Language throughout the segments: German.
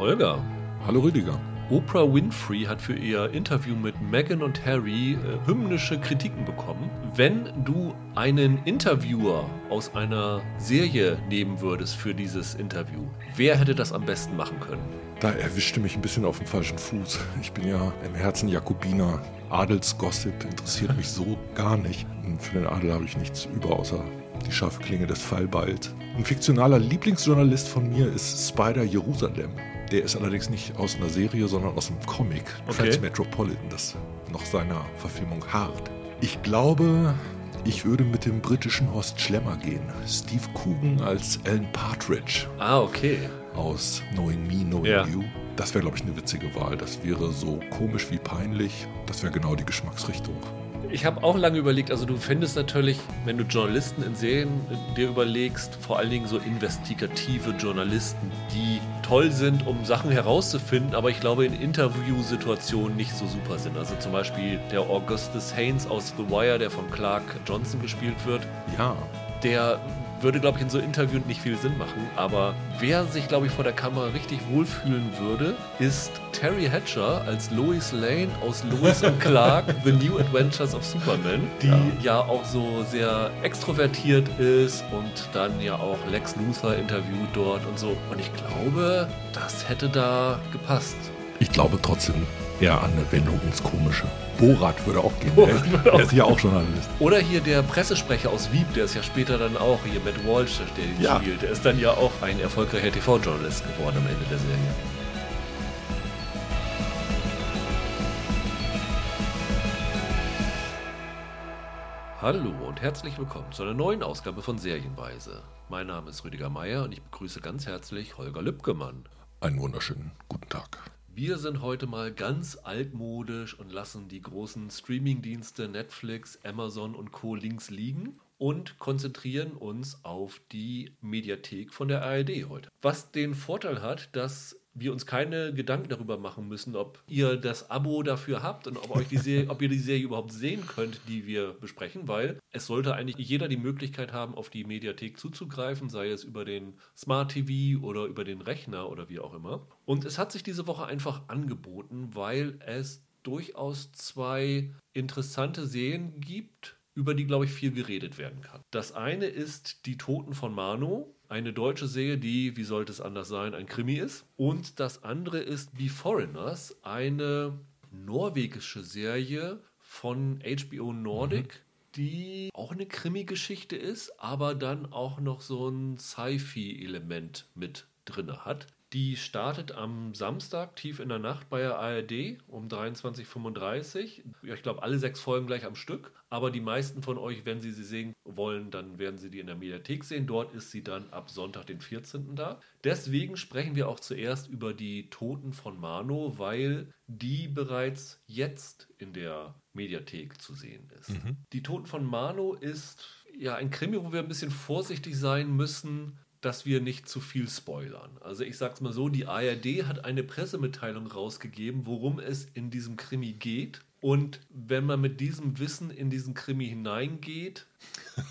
Holger. Hallo Rüdiger. Oprah Winfrey hat für ihr Interview mit Meghan und Harry äh, hymnische Kritiken bekommen. Wenn du einen Interviewer aus einer Serie nehmen würdest für dieses Interview, wer hätte das am besten machen können? Da erwischte mich ein bisschen auf dem falschen Fuß. Ich bin ja im Herzen Jakobiner. Adelsgossip interessiert mich so gar nicht. Für den Adel habe ich nichts über, außer die scharfe Klinge des Fallbald. Ein fiktionaler Lieblingsjournalist von mir ist Spider Jerusalem. Der ist allerdings nicht aus einer Serie, sondern aus einem Comic, Okay. Transmetropolitan, das noch seiner Verfilmung harrt. Ich glaube, ich würde mit dem britischen Horst Schlemmer gehen. Steve Coogan als Alan Partridge Ah, okay. aus Knowing Me, Knowing Ja. You. Das wäre, glaube ich, eine witzige Wahl. Das wäre so komisch wie peinlich. Das wäre genau die Geschmacksrichtung. Ich habe auch lange überlegt, also du findest natürlich, wenn du Journalisten in Serien äh, dir überlegst, vor allen Dingen so investigative Journalisten, die toll sind, um Sachen herauszufinden, aber ich glaube in Interviewsituationen nicht so super sind. Also zum Beispiel der Augustus Haynes aus The Wire, der von Clark Johnson gespielt wird, Ja, der würde, glaube ich, in so Interviews nicht viel Sinn machen. Aber wer sich, glaube ich, vor der Kamera richtig wohlfühlen würde, ist Terry Hatcher als Lois Lane aus Lois und Clark, The New Adventures of Superman, die ja. auch so sehr extrovertiert ist und dann ja auch Lex Luthor interviewt dort und so. Und ich glaube, das hätte da gepasst. Ich glaube trotzdem eher an eine Wendung ins Komische. Borat würde auch gehen. Borat der, der ist ja auch Journalist. Oder hier der Pressesprecher aus Wieb, der ist ja später dann auch hier Matt Walsh, der den Ja. spielt. Der ist dann ja auch ein erfolgreicher TV-Journalist geworden am Ende der Serie. Hallo und herzlich willkommen zu einer neuen Ausgabe von Serienweise. Mein Name ist Rüdiger Meier und ich begrüße ganz herzlich Holger Lübgemann. Einen wunderschönen guten Tag. Wir sind heute mal ganz altmodisch und lassen die großen Streamingdienste Netflix, Amazon und Co. links liegen und konzentrieren uns auf die Mediathek von der ARD heute. Was den Vorteil hat, dass wir uns keine Gedanken darüber machen müssen, ob ihr das Abo dafür habt und ob, euch die Serie, ob ihr die Serie überhaupt sehen könnt, die wir besprechen, weil es sollte eigentlich jeder die Möglichkeit haben, auf die Mediathek zuzugreifen, sei es über den Smart TV oder über den Rechner oder wie auch immer. Und es hat sich diese Woche einfach angeboten, weil es durchaus zwei interessante Serien gibt, über die, glaube ich, viel geredet werden kann. Das eine ist Die Toten von Mano, eine deutsche Serie, die, wie sollte es anders sein, ein Krimi ist. Und das andere ist Be Foreigners, eine norwegische Serie von HBO Nordic, die auch eine Krimi-Geschichte ist, aber dann auch noch so ein Sci-Fi-Element mit drin hat. Die startet am Samstag tief in der Nacht bei der ARD um 23.35 Uhr. Ja, ich glaube, alle sechs Folgen gleich am Stück. Aber die meisten von euch, wenn sie sie sehen wollen, dann werden sie die in der Mediathek sehen. Dort ist sie dann ab Sonntag, den 14. da. Deswegen sprechen wir auch zuerst über die Toten von Mano, weil die bereits jetzt in der Mediathek zu sehen ist. Die Toten von Mano ist ja ein Krimi, wo wir ein bisschen vorsichtig sein müssen, dass wir nicht zu viel spoilern. Also ich sag's mal so, die ARD hat eine Pressemitteilung rausgegeben, worum es in diesem Krimi geht. Und wenn man mit diesem Wissen in diesen Krimi hineingeht,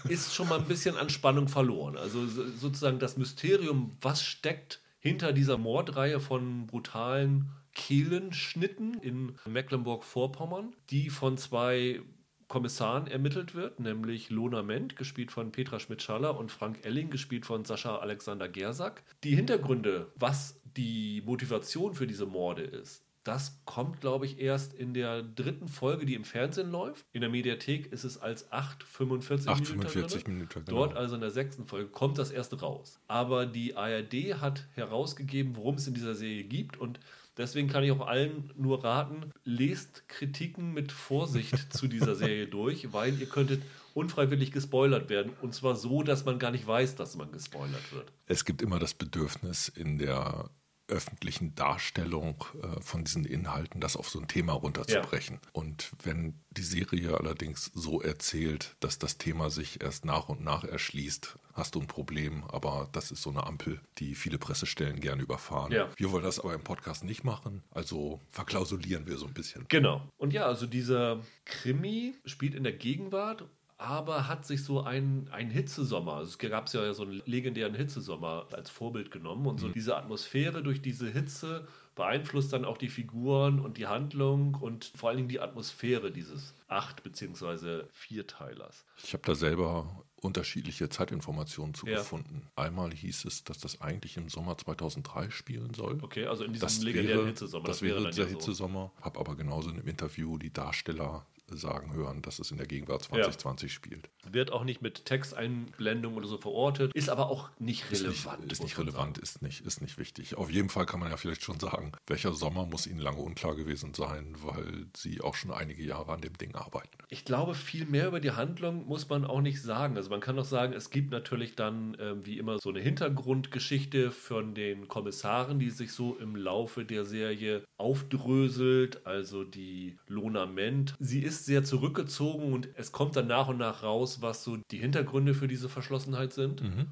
ist schon mal ein bisschen an Spannung verloren. Also so- sozusagen das Mysterium, was steckt hinter dieser Mordreihe von brutalen Kehlenschnitten in Mecklenburg-Vorpommern, die von zwei Kommissaren ermittelt wird, nämlich Lona Ment, gespielt von Petra Schmidt-Schaller, und Frank Elling, gespielt von Sascha Alexander Gersack. Die Hintergründe, was die Motivation für diese Morde ist, das kommt, glaube ich, erst in der dritten Folge, die im Fernsehen läuft. In der Mediathek ist es als 8,45 8,45 drin. Minuten, genau. Dort, also in der sechsten Folge, kommt das erste raus. Aber die ARD hat herausgegeben, worum es in dieser Serie gibt und deswegen kann ich auch allen nur raten, lest Kritiken mit Vorsicht zu dieser Serie durch, weil ihr könntet unfreiwillig gespoilert werden und zwar so, dass man gar nicht weiß, dass man gespoilert wird. Es gibt immer das Bedürfnis in der öffentlichen Darstellung äh, von diesen Inhalten, das auf so ein Thema runterzubrechen. Und wenn die Serie allerdings so erzählt, dass das Thema sich erst nach und nach erschließt, hast du ein Problem. Aber das ist so eine Ampel, die viele Pressestellen gerne überfahren. Ja. Wir wollen das aber im Podcast nicht machen, also verklausulieren wir so ein bisschen. Genau. Und ja, also dieser Krimi spielt in der Gegenwart aber hat sich so einen, einen Hitzesommer, es gab ja so einen legendären Hitzesommer als Vorbild genommen und so mhm. diese Atmosphäre durch diese Hitze beeinflusst dann auch die Figuren und die Handlung und vor allen Dingen die Atmosphäre dieses acht bzw. vierteilers. Ich habe da selber unterschiedliche Zeitinformationen zu ja. gefunden. Einmal hieß es, dass das eigentlich im Sommer 2003 spielen soll. Okay, also in diesem das legendären wäre, Hitzesommer. Das, das wäre, wäre der ja Hitzesommer. So. Habe aber genauso in einem Interview die Darsteller sagen hören, dass es in der Gegenwart 2020 ja. spielt. Wird auch nicht mit Texteinblendung oder so verortet, ist aber auch nicht relevant. Ist nicht, ist nicht relevant, ist nicht, ist nicht wichtig. Auf jeden Fall kann man ja vielleicht schon sagen, welcher Sommer muss Ihnen lange unklar gewesen sein, weil Sie auch schon einige Jahre an dem Ding arbeiten. Ich glaube, viel mehr über die Handlung muss man auch nicht sagen. Also man kann doch sagen, es gibt natürlich dann äh, wie immer so eine Hintergrundgeschichte von den Kommissaren, die sich so im Laufe der Serie aufdröselt. Also die Lona Ment. Sie ist sehr zurückgezogen und es kommt dann nach und nach raus, was so die Hintergründe für diese Verschlossenheit sind. Mhm.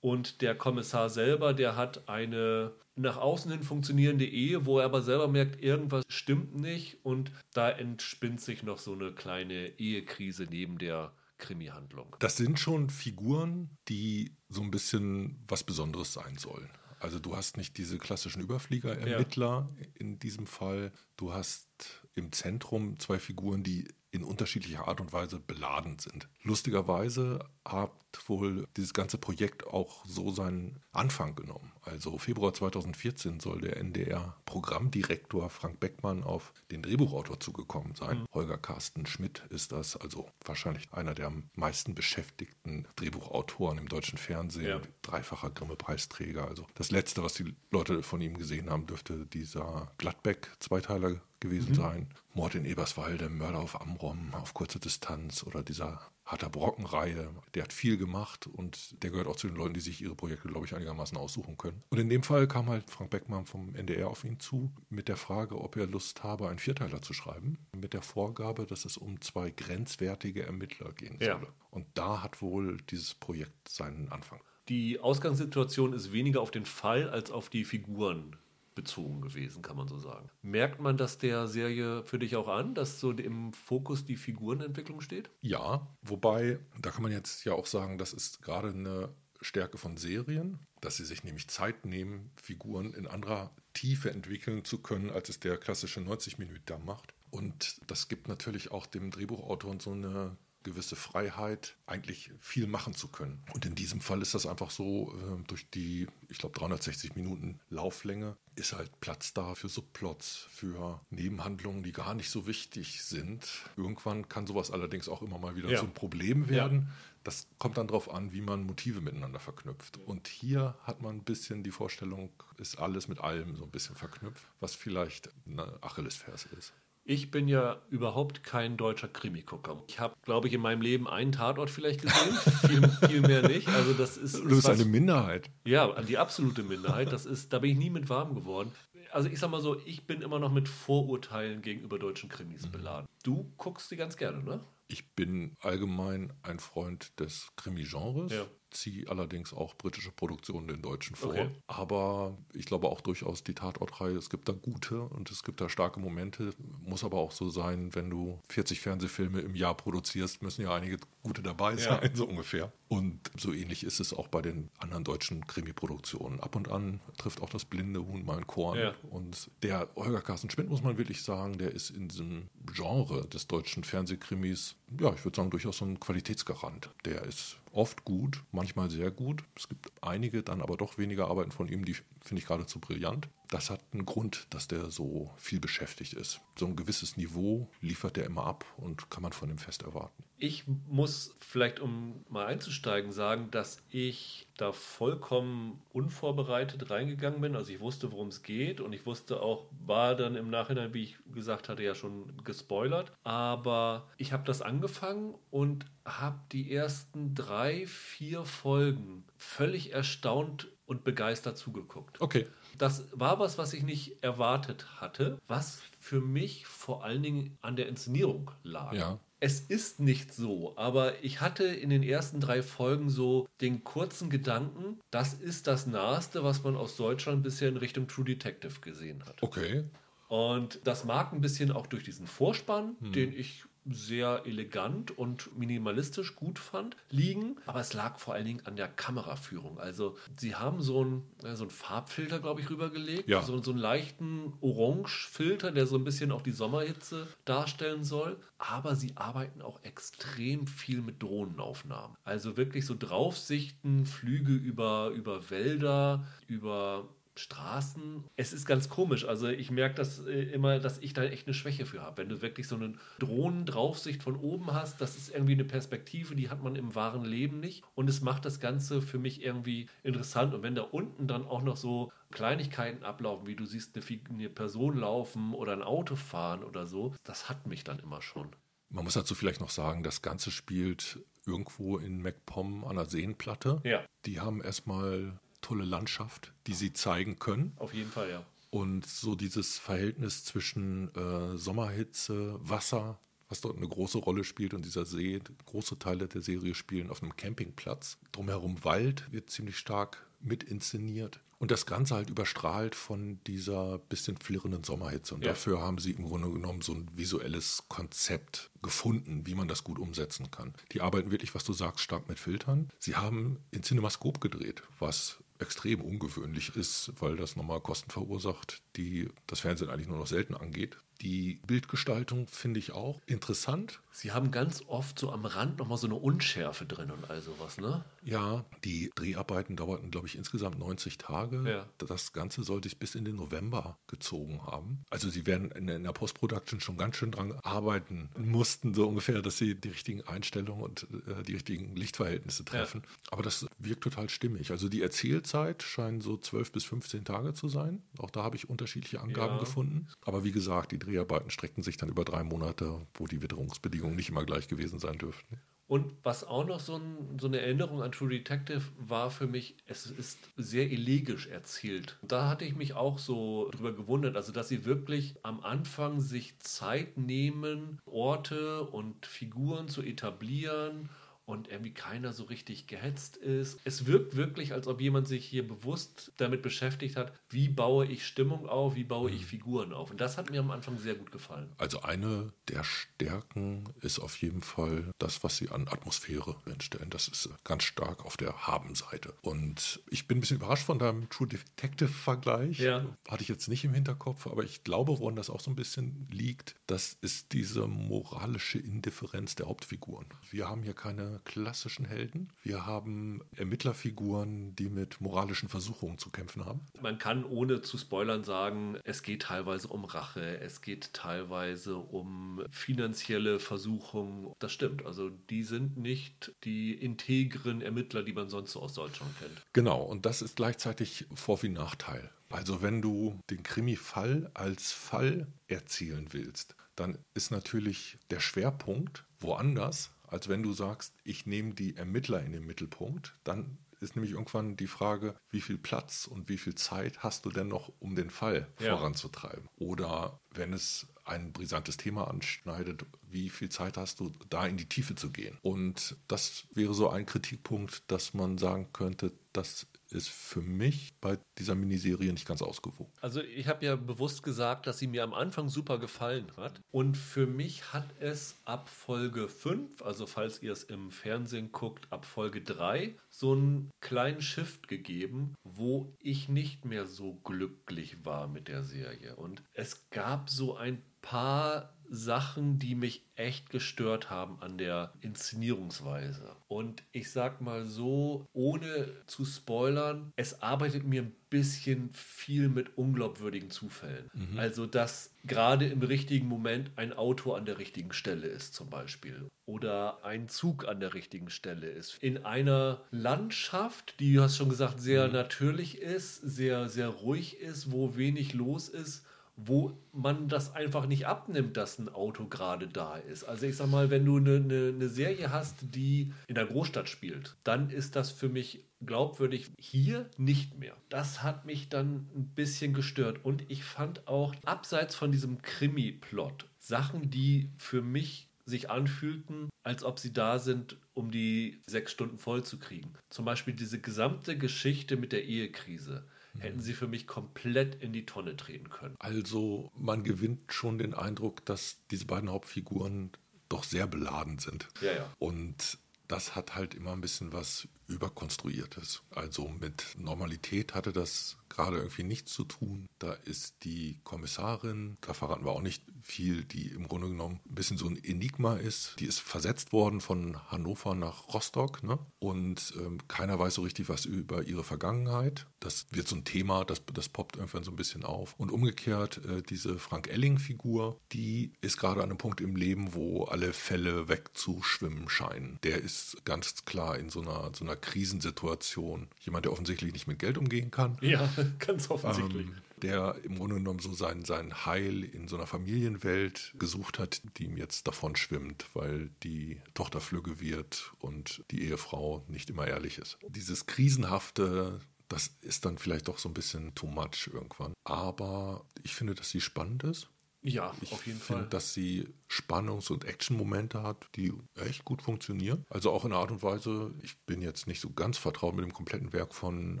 Und der Kommissar selber, der hat eine nach außen hin funktionierende Ehe, wo er aber selber merkt, irgendwas stimmt nicht und da entspinnt sich noch so eine kleine Ehekrise neben der Krimi-Handlung. Das sind schon Figuren, die so ein bisschen was Besonderes sein sollen. Also du hast nicht diese klassischen Überflieger-Ermittler ja. in diesem Fall. Du hast im Zentrum zwei Figuren, die in unterschiedlicher Art und Weise beladen sind. Lustigerweise hat wohl dieses ganze Projekt auch so seinen Anfang genommen. Also Februar 2014 soll der NDR-Programmdirektor Frank Beckmann auf den Drehbuchautor zugekommen sein. Mhm. Holger Carsten Schmidt ist das, also wahrscheinlich einer der am meisten beschäftigten Drehbuchautoren im deutschen Fernsehen, ja. dreifacher Grimme-Preisträger. Also das letzte, was die Leute von ihm gesehen haben, dürfte dieser Gladbeck-Zweiteiler gewesen mhm. sein. Mord in Eberswalde, Mörder auf Amrum, auf kurze Distanz oder dieser Harter Brocken-Reihe. Der hat viel gemacht und der gehört auch zu den Leuten, die sich ihre Projekte, glaube ich, einigermaßen aussuchen können. Und in dem Fall kam halt Frank Beckmann vom NDR auf ihn zu mit der Frage, ob er Lust habe, einen Vierteiler zu schreiben. Mit der Vorgabe, dass es um zwei grenzwertige Ermittler gehen solle. Ja. Und da hat wohl dieses Projekt seinen Anfang. Die Ausgangssituation ist weniger auf den Fall als auf die Figuren bezogen gewesen, kann man so sagen. Merkt man das der Serie für dich auch an, dass so im Fokus die Figurenentwicklung steht? Ja, wobei, da kann man jetzt ja auch sagen, das ist gerade eine Stärke von Serien, dass sie sich nämlich Zeit nehmen, Figuren in anderer Tiefe entwickeln zu können, als es der klassische 90 Minuten macht. Und das gibt natürlich auch dem Drehbuchautor so eine gewisse Freiheit, eigentlich viel machen zu können. Und in diesem Fall ist das einfach so, äh, durch die, ich glaube, 360 Minuten Lauflänge ist halt Platz da für Subplots, für Nebenhandlungen, die gar nicht so wichtig sind. Irgendwann kann sowas allerdings auch immer mal wieder ja. zum Problem werden. Ja. Das kommt dann darauf an, wie man Motive miteinander verknüpft. Und hier hat man ein bisschen die Vorstellung, ist alles mit allem so ein bisschen verknüpft, was vielleicht eine Achillesferse ist. Ich bin ja überhaupt kein deutscher Krimi-Gucker. Ich habe, glaube ich, in meinem Leben einen Tatort vielleicht gesehen, viel, viel, mehr nicht. Also das ist, du bist was, eine Minderheit. Ja, die absolute Minderheit. Das ist, da bin ich nie mit warm geworden. Also ich sag mal so, ich bin immer noch mit Vorurteilen gegenüber deutschen Krimis mhm. beladen. Du guckst die ganz gerne, ne? Ich bin allgemein ein Freund des Krimi-Genres. Ja ziehe allerdings auch britische Produktionen den deutschen vor. Okay. Aber ich glaube auch durchaus die Tatortreihe, es gibt da gute und es gibt da starke Momente. Muss aber auch so sein, wenn du 40 Fernsehfilme im Jahr produzierst, müssen ja einige gute dabei sein, ja. so ungefähr. Und so ähnlich ist es auch bei den anderen deutschen Krimi-Produktionen. Ab und an trifft auch das blinde Huhn mal ein Korn. Ja. Und der Holger Carsten Schmidt, muss man wirklich sagen, der ist in diesem Genre des deutschen Fernsehkrimis, ja, ich würde sagen, durchaus so ein Qualitätsgarant. Der ist oft gut, manchmal sehr gut. Es gibt einige, dann aber doch weniger Arbeiten von ihm, die finde ich geradezu brillant. Das hat einen Grund, dass der so viel beschäftigt ist. So ein gewisses Niveau liefert der immer ab und kann man von ihm fest erwarten. Ich muss vielleicht, um mal einzusteigen, sagen, dass ich da vollkommen unvorbereitet reingegangen bin. Also ich wusste, worum es geht und ich wusste auch, war dann im Nachhinein, wie ich gesagt hatte, ja schon gespoilert. Aber ich habe das angefangen und habe die ersten drei, vier Folgen völlig erstaunt und begeistert zugeguckt. Okay. Das war was, was ich nicht erwartet hatte, was für mich vor allen Dingen an der Inszenierung lag. Ja. Es ist nicht so, aber ich hatte in den ersten drei Folgen so den kurzen Gedanken, das ist das Naheste, was man aus Deutschland bisher in Richtung True Detective gesehen hat. Okay. Und das mag ein bisschen auch durch diesen Vorspann, hm. den ich sehr elegant und minimalistisch gut fand, liegen. Aber es lag vor allen Dingen an der Kameraführung. Also sie haben so einen, so einen Farbfilter, glaube ich, rübergelegt. Ja. So, so einen leichten Orangefilter, der so ein bisschen auch die Sommerhitze darstellen soll. Aber sie arbeiten auch extrem viel mit Drohnenaufnahmen. Also wirklich so Draufsichten, Flüge über, über Wälder, über Straßen. Es ist ganz komisch. Also ich merke das äh, immer, dass ich da echt eine Schwäche für habe. Wenn du wirklich so eine Drohnendraufsicht von oben hast, das ist irgendwie eine Perspektive, die hat man im wahren Leben nicht. Und es macht das Ganze für mich irgendwie interessant. Und wenn da unten dann auch noch so Kleinigkeiten ablaufen, wie du siehst, eine, eine Person laufen oder ein Auto fahren oder so, das hat mich dann immer schon. Man muss dazu vielleicht noch sagen, das Ganze spielt irgendwo in MacPom an der Seenplatte. Ja. Die haben erstmal tolle Landschaft, die sie zeigen können. Auf jeden Fall, ja. Und so dieses Verhältnis zwischen äh, Sommerhitze, Wasser, was dort eine große Rolle spielt und dieser See, große Teile der Serie spielen auf einem Campingplatz. Drumherum Wald wird ziemlich stark mit inszeniert. Und das Ganze halt überstrahlt von dieser bisschen flirrenden Sommerhitze. Und ja. dafür haben sie im Grunde genommen so ein visuelles Konzept gefunden, wie man das gut umsetzen kann. Die arbeiten wirklich, was du sagst, stark mit Filtern. Sie haben in Cinemascope gedreht, was extrem ungewöhnlich ist, weil das nochmal Kosten verursacht, die das Fernsehen eigentlich nur noch selten angeht. Die Bildgestaltung finde ich auch interessant. Sie haben ganz oft so am Rand nochmal so eine Unschärfe drin und all sowas, ne? Ja, die Dreharbeiten dauerten, glaube ich, insgesamt 90 Tage. Ja. Das Ganze sollte sich bis in den November gezogen haben. Also sie werden in der Post-Production schon ganz schön dran arbeiten mussten, so ungefähr, dass sie die richtigen Einstellungen und äh, die richtigen Lichtverhältnisse treffen. Ja. Aber das wirkt total stimmig. Also die Erzählzeit scheint so 12 bis 15 Tage zu sein. Auch da habe ich unterschiedliche Angaben ja. gefunden. Aber wie gesagt, die Dreharbeiten streckten sich dann über drei Monate, wo die Witterungsbedingungen nicht immer gleich gewesen sein dürften. Und was auch noch so, ein, so, eine Erinnerung an True Detective war für mich, es ist sehr elegisch erzählt. Da hatte ich mich auch so drüber gewundert, also dass sie wirklich am Anfang sich Zeit nehmen, Orte und Figuren zu etablieren und irgendwie keiner so richtig gehetzt ist. Es wirkt wirklich, als ob jemand sich hier bewusst damit beschäftigt hat, wie baue ich Stimmung auf, wie baue ich mhm. Figuren auf. Und das hat mir am Anfang sehr gut gefallen. Also eine der Stärken ist auf jeden Fall das, was sie an Atmosphäre entstellen. Das ist ganz stark auf der Haben-Seite. Und ich bin ein bisschen überrascht von deinem True Detective-Vergleich. Ja. Hatte ich jetzt nicht im Hinterkopf, aber ich glaube, woran das auch so ein bisschen liegt, das ist diese moralische Indifferenz der Hauptfiguren. Wir haben hier keine klassischen Helden. Wir haben Ermittlerfiguren, die mit moralischen Versuchungen zu kämpfen haben. Man kann ohne zu spoilern sagen, es geht teilweise um Rache, es geht teilweise um finanzielle Versuchungen. Das stimmt. Also die sind nicht die integren Ermittler, die man sonst so aus Deutschland kennt. Genau, und das ist gleichzeitig Vor- wie Nachteil. Also wenn du den Krimi-Fall als Fall erzielen willst, dann ist natürlich der Schwerpunkt woanders als wenn du sagst, ich nehme die Ermittler in den Mittelpunkt. Dann ist nämlich irgendwann die Frage, wie viel Platz und wie viel Zeit hast du denn noch, um den Fall ja. voranzutreiben? Oder wenn es ein brisantes Thema anschneidet, wie viel Zeit hast du, da in die Tiefe zu gehen? Und das wäre so ein Kritikpunkt, dass man sagen könnte, das ist für mich bei dieser Miniserie nicht ganz ausgewogen. Also ich habe ja bewusst gesagt, dass sie mir am Anfang super gefallen hat. Und für mich hat es ab Folge 5, also falls ihr es im Fernsehen guckt, ab Folge 3, so einen kleinen Shift gegeben, wo ich nicht mehr so glücklich war mit der Serie. Und es gab so ein paar Sachen, die mich echt gestört haben an der Inszenierungsweise. Und ich sag mal so, ohne zu spoilern, es arbeitet mir ein bisschen viel mit unglaubwürdigen Zufällen. Mhm. Also, dass gerade im richtigen Moment ein Auto an der richtigen Stelle ist, zum Beispiel. Oder ein Zug an der richtigen Stelle ist. In einer Landschaft, die, du hast schon gesagt, sehr mhm. natürlich ist, sehr, sehr ruhig ist, wo wenig los ist wo man das einfach nicht abnimmt, dass ein Auto gerade da ist. Also ich sag mal, wenn du eine, eine, eine, Serie hast, die in der Großstadt spielt, dann ist das für mich glaubwürdig. Hier nicht mehr. Das hat mich dann ein bisschen gestört. Und ich fand auch, abseits von diesem Krimi-Plot, Sachen, die für mich sich anfühlten, als ob sie da sind, um die sechs Stunden voll zu kriegen. Zum Beispiel diese gesamte Geschichte mit der Ehekrise hätten sie für mich komplett in die Tonne treten können. Also man gewinnt schon den Eindruck, dass diese beiden Hauptfiguren doch sehr beladen sind. Ja, ja. Und das hat halt immer ein bisschen was überkonstruiertes. Also mit Normalität hatte das gerade irgendwie nichts zu tun. Da ist die Kommissarin, da verraten wir auch nicht viel, die im Grunde genommen ein bisschen so ein Enigma ist. Die ist versetzt worden von Hannover nach Rostock ne? und ähm, keiner weiß so richtig was über ihre Vergangenheit. Das wird so ein Thema, das, das poppt irgendwann so ein bisschen auf. Und umgekehrt, äh, diese Frank Elling-Figur, die ist gerade an einem Punkt im Leben, wo alle Fälle wegzuschwimmen scheinen. Der ist ganz klar in so einer, so einer Krisensituation. Jemand, der offensichtlich nicht mit Geld umgehen kann. Ja, ganz offensichtlich. Ähm, der im Grunde genommen so sein, sein Heil in so einer Familienwelt gesucht hat, die ihm jetzt davon schwimmt, weil die Tochter flügge wird und die Ehefrau nicht immer ehrlich ist. Dieses krisenhafte, das ist dann vielleicht doch so ein bisschen too much irgendwann. Aber ich finde, dass sie spannend ist. Ja, ich auf jeden find, Fall. dass sie Spannungs- und Action-Momente hat, die echt gut funktionieren. Also auch in einer Art und Weise, ich bin jetzt nicht so ganz vertraut mit dem kompletten Werk von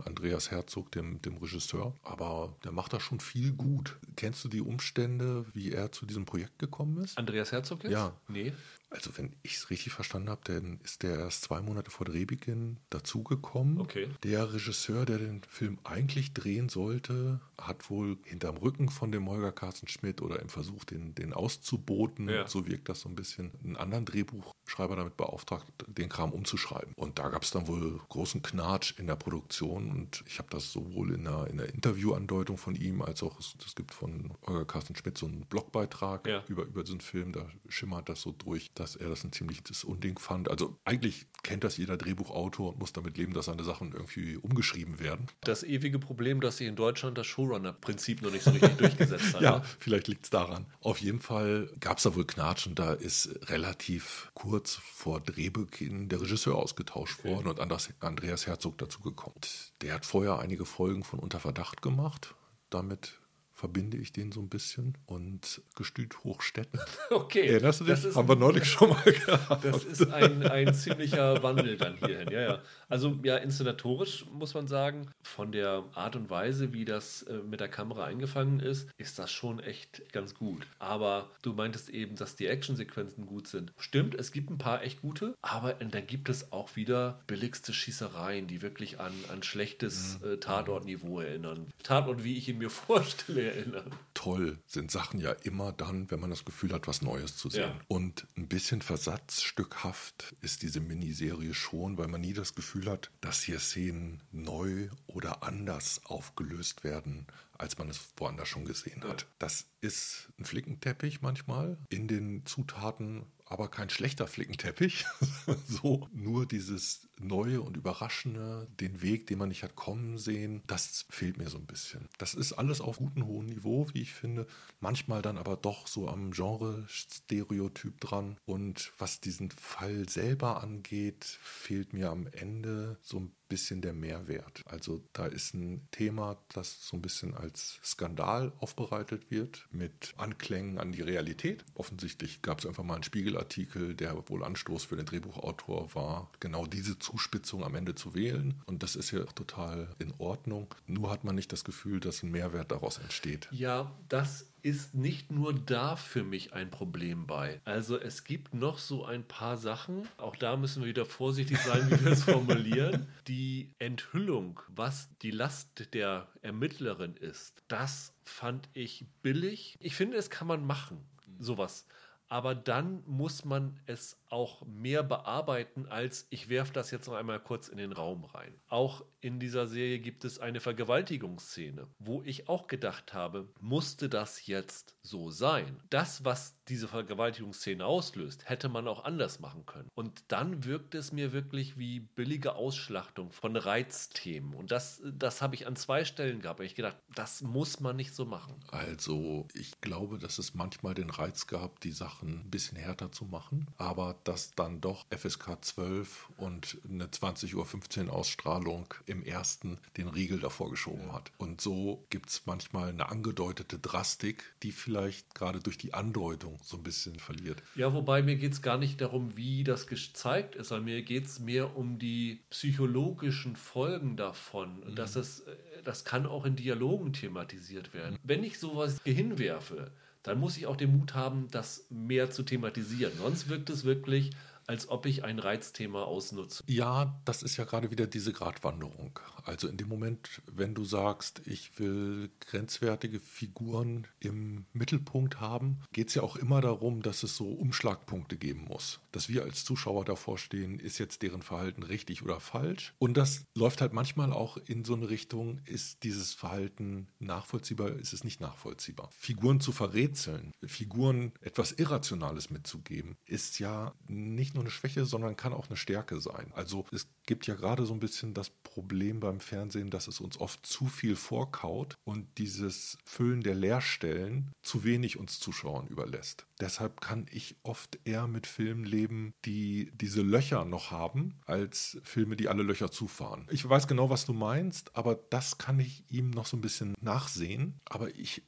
Andreas Herzog, dem, dem Regisseur, aber der macht da schon viel gut. Kennst du die Umstände, wie er zu diesem Projekt gekommen ist? Andreas Herzog jetzt? Ja. Nee. Also wenn ich es richtig verstanden habe, dann ist der erst zwei Monate vor Drehbeginn dazugekommen. Okay. Der Regisseur, der den Film eigentlich drehen sollte, hat wohl hinterm Rücken von dem Holger Carsten Schmidt oder im Versuch, den, den auszuboten, Ja. so wirkt das so ein bisschen, einen anderen Drehbuchschreiber damit beauftragt, den Kram umzuschreiben. Und da gab es dann wohl großen Knatsch in der Produktion und ich habe das sowohl in der, in der Interviewandeutung von ihm als auch, es, es gibt von Holger Carsten Schmidt so einen Blogbeitrag Ja. über, über diesen Film, da schimmert das so durch, dass er das ein ziemliches Unding fand. Also eigentlich kennt das jeder Drehbuchautor und muss damit leben, dass seine Sachen irgendwie umgeschrieben werden. Das ewige Problem, dass sich in Deutschland das Showrunner-Prinzip noch nicht so richtig durchgesetzt hat. Ja, ne? vielleicht liegt es daran. Auf jeden Fall gab es da wohl Knatsch und da ist relativ kurz vor Drehbeginn der Regisseur ausgetauscht worden und Andreas Herzog dazugekommen. Der hat vorher einige Folgen von Unter Verdacht gemacht. Damit verbinde ich den so ein bisschen und Gestüt Hochstetten. Okay. Erinnerst du dich? Das ist, Haben wir neulich schon mal gehabt. das ist ein, ein ziemlicher Wandel dann hierhin. Ja, ja. Also ja, inszenatorisch muss man sagen, von der Art und Weise, wie das äh, mit der Kamera eingefangen ist, ist das schon echt ganz gut. Aber du meintest eben, dass die Actionsequenzen gut sind. Stimmt, es gibt ein paar echt gute, aber da gibt es auch wieder billigste Schießereien, die wirklich an, an schlechtes äh, Tatortniveau erinnern. Tatort, wie ich ihn mir vorstelle, erinnern. toll sind Sachen ja immer dann, wenn man das Gefühl hat, was Neues zu sehen. Ja. Und ein bisschen versatzstückhaft ist diese Miniserie schon, weil man nie das Gefühl hat, dass hier Szenen neu oder anders aufgelöst werden, als man es woanders schon gesehen hat. Das ist ein Flickenteppich manchmal in den Zutaten, aber kein schlechter Flickenteppich. so nur dieses Neue und Überraschende, den Weg, den man nicht hat kommen sehen, das fehlt mir so ein bisschen. Das ist alles auf gutem hohen Niveau, wie ich finde. Manchmal dann aber doch so am Genre-Stereotyp dran. Und was diesen Fall selber angeht, fehlt mir am Ende so ein bisschen der Mehrwert. Also da ist ein Thema, das so ein bisschen als Skandal aufbereitet wird, mit Anklängen an die Realität. Offensichtlich gab es einfach mal einen Spiegelartikel, der wohl Anstoß für den Drehbuchautor war, genau diese Zuspitzung am Ende zu wählen. Und das ist ja auch total in Ordnung. Nur hat man nicht das Gefühl, dass ein Mehrwert daraus entsteht. Ja, das ist nicht nur da für mich ein Problem bei. Also es gibt noch so ein paar Sachen, auch da müssen wir wieder vorsichtig sein, wie wir es formulieren. Die Enthüllung, was die Last der Ermittlerin ist, das fand ich billig. Ich finde, es kann man machen, sowas. Aber dann muss man es auch mehr bearbeiten, als ich werfe das jetzt noch einmal kurz in den Raum rein. Auch in dieser Serie gibt es eine Vergewaltigungsszene, wo ich auch gedacht habe, musste das jetzt so sein? Das, was diese Vergewaltigungsszene auslöst, hätte man auch anders machen können. Und dann wirkt es mir wirklich wie billige Ausschlachtung von Reizthemen. Und das, das habe ich an zwei Stellen gehabt. Und ich gedacht, das muss man nicht so machen. Also ich glaube, dass es manchmal den Reiz gab, die Sachen ein bisschen härter zu machen, aber dass dann doch FSK 12 und eine 20.15 Uhr Ausstrahlung im ersten den Riegel davor geschoben hat. Und so gibt es manchmal eine angedeutete Drastik, die vielleicht gerade durch die Andeutung so ein bisschen verliert. Ja, wobei mir geht es gar nicht darum, wie das gezeigt ist, sondern mir geht es mehr um die psychologischen Folgen davon. Und dass es, äh, das kann auch in Dialogen thematisiert werden. Wenn ich sowas hinwerfe, dann muss ich auch den Mut haben, das mehr zu thematisieren. Sonst wirkt es wirklich als ob ich ein Reizthema ausnutze. Ja, das ist ja gerade wieder diese Gratwanderung. Also in dem Moment, wenn du sagst, ich will grenzwertige Figuren im Mittelpunkt haben, geht es ja auch immer darum, dass es so Umschlagpunkte geben muss. Dass wir als Zuschauer davor stehen, ist jetzt deren Verhalten richtig oder falsch. Und das läuft halt manchmal auch in so eine Richtung, ist dieses Verhalten nachvollziehbar, ist es nicht nachvollziehbar. Figuren zu verrätseln, Figuren etwas Irrationales mitzugeben, ist ja nicht nur eine Schwäche, sondern kann auch eine Stärke sein. Also es gibt ja gerade so ein bisschen das Problem beim Fernsehen, dass es uns oft zu viel vorkaut und dieses Füllen der Leerstellen zu wenig uns Zuschauern überlässt. Deshalb kann ich oft eher mit Filmen leben, die diese Löcher noch haben, als Filme, die alle Löcher zufahren. Ich weiß genau, was du meinst, aber das kann ich ihm noch so ein bisschen nachsehen. Aber ich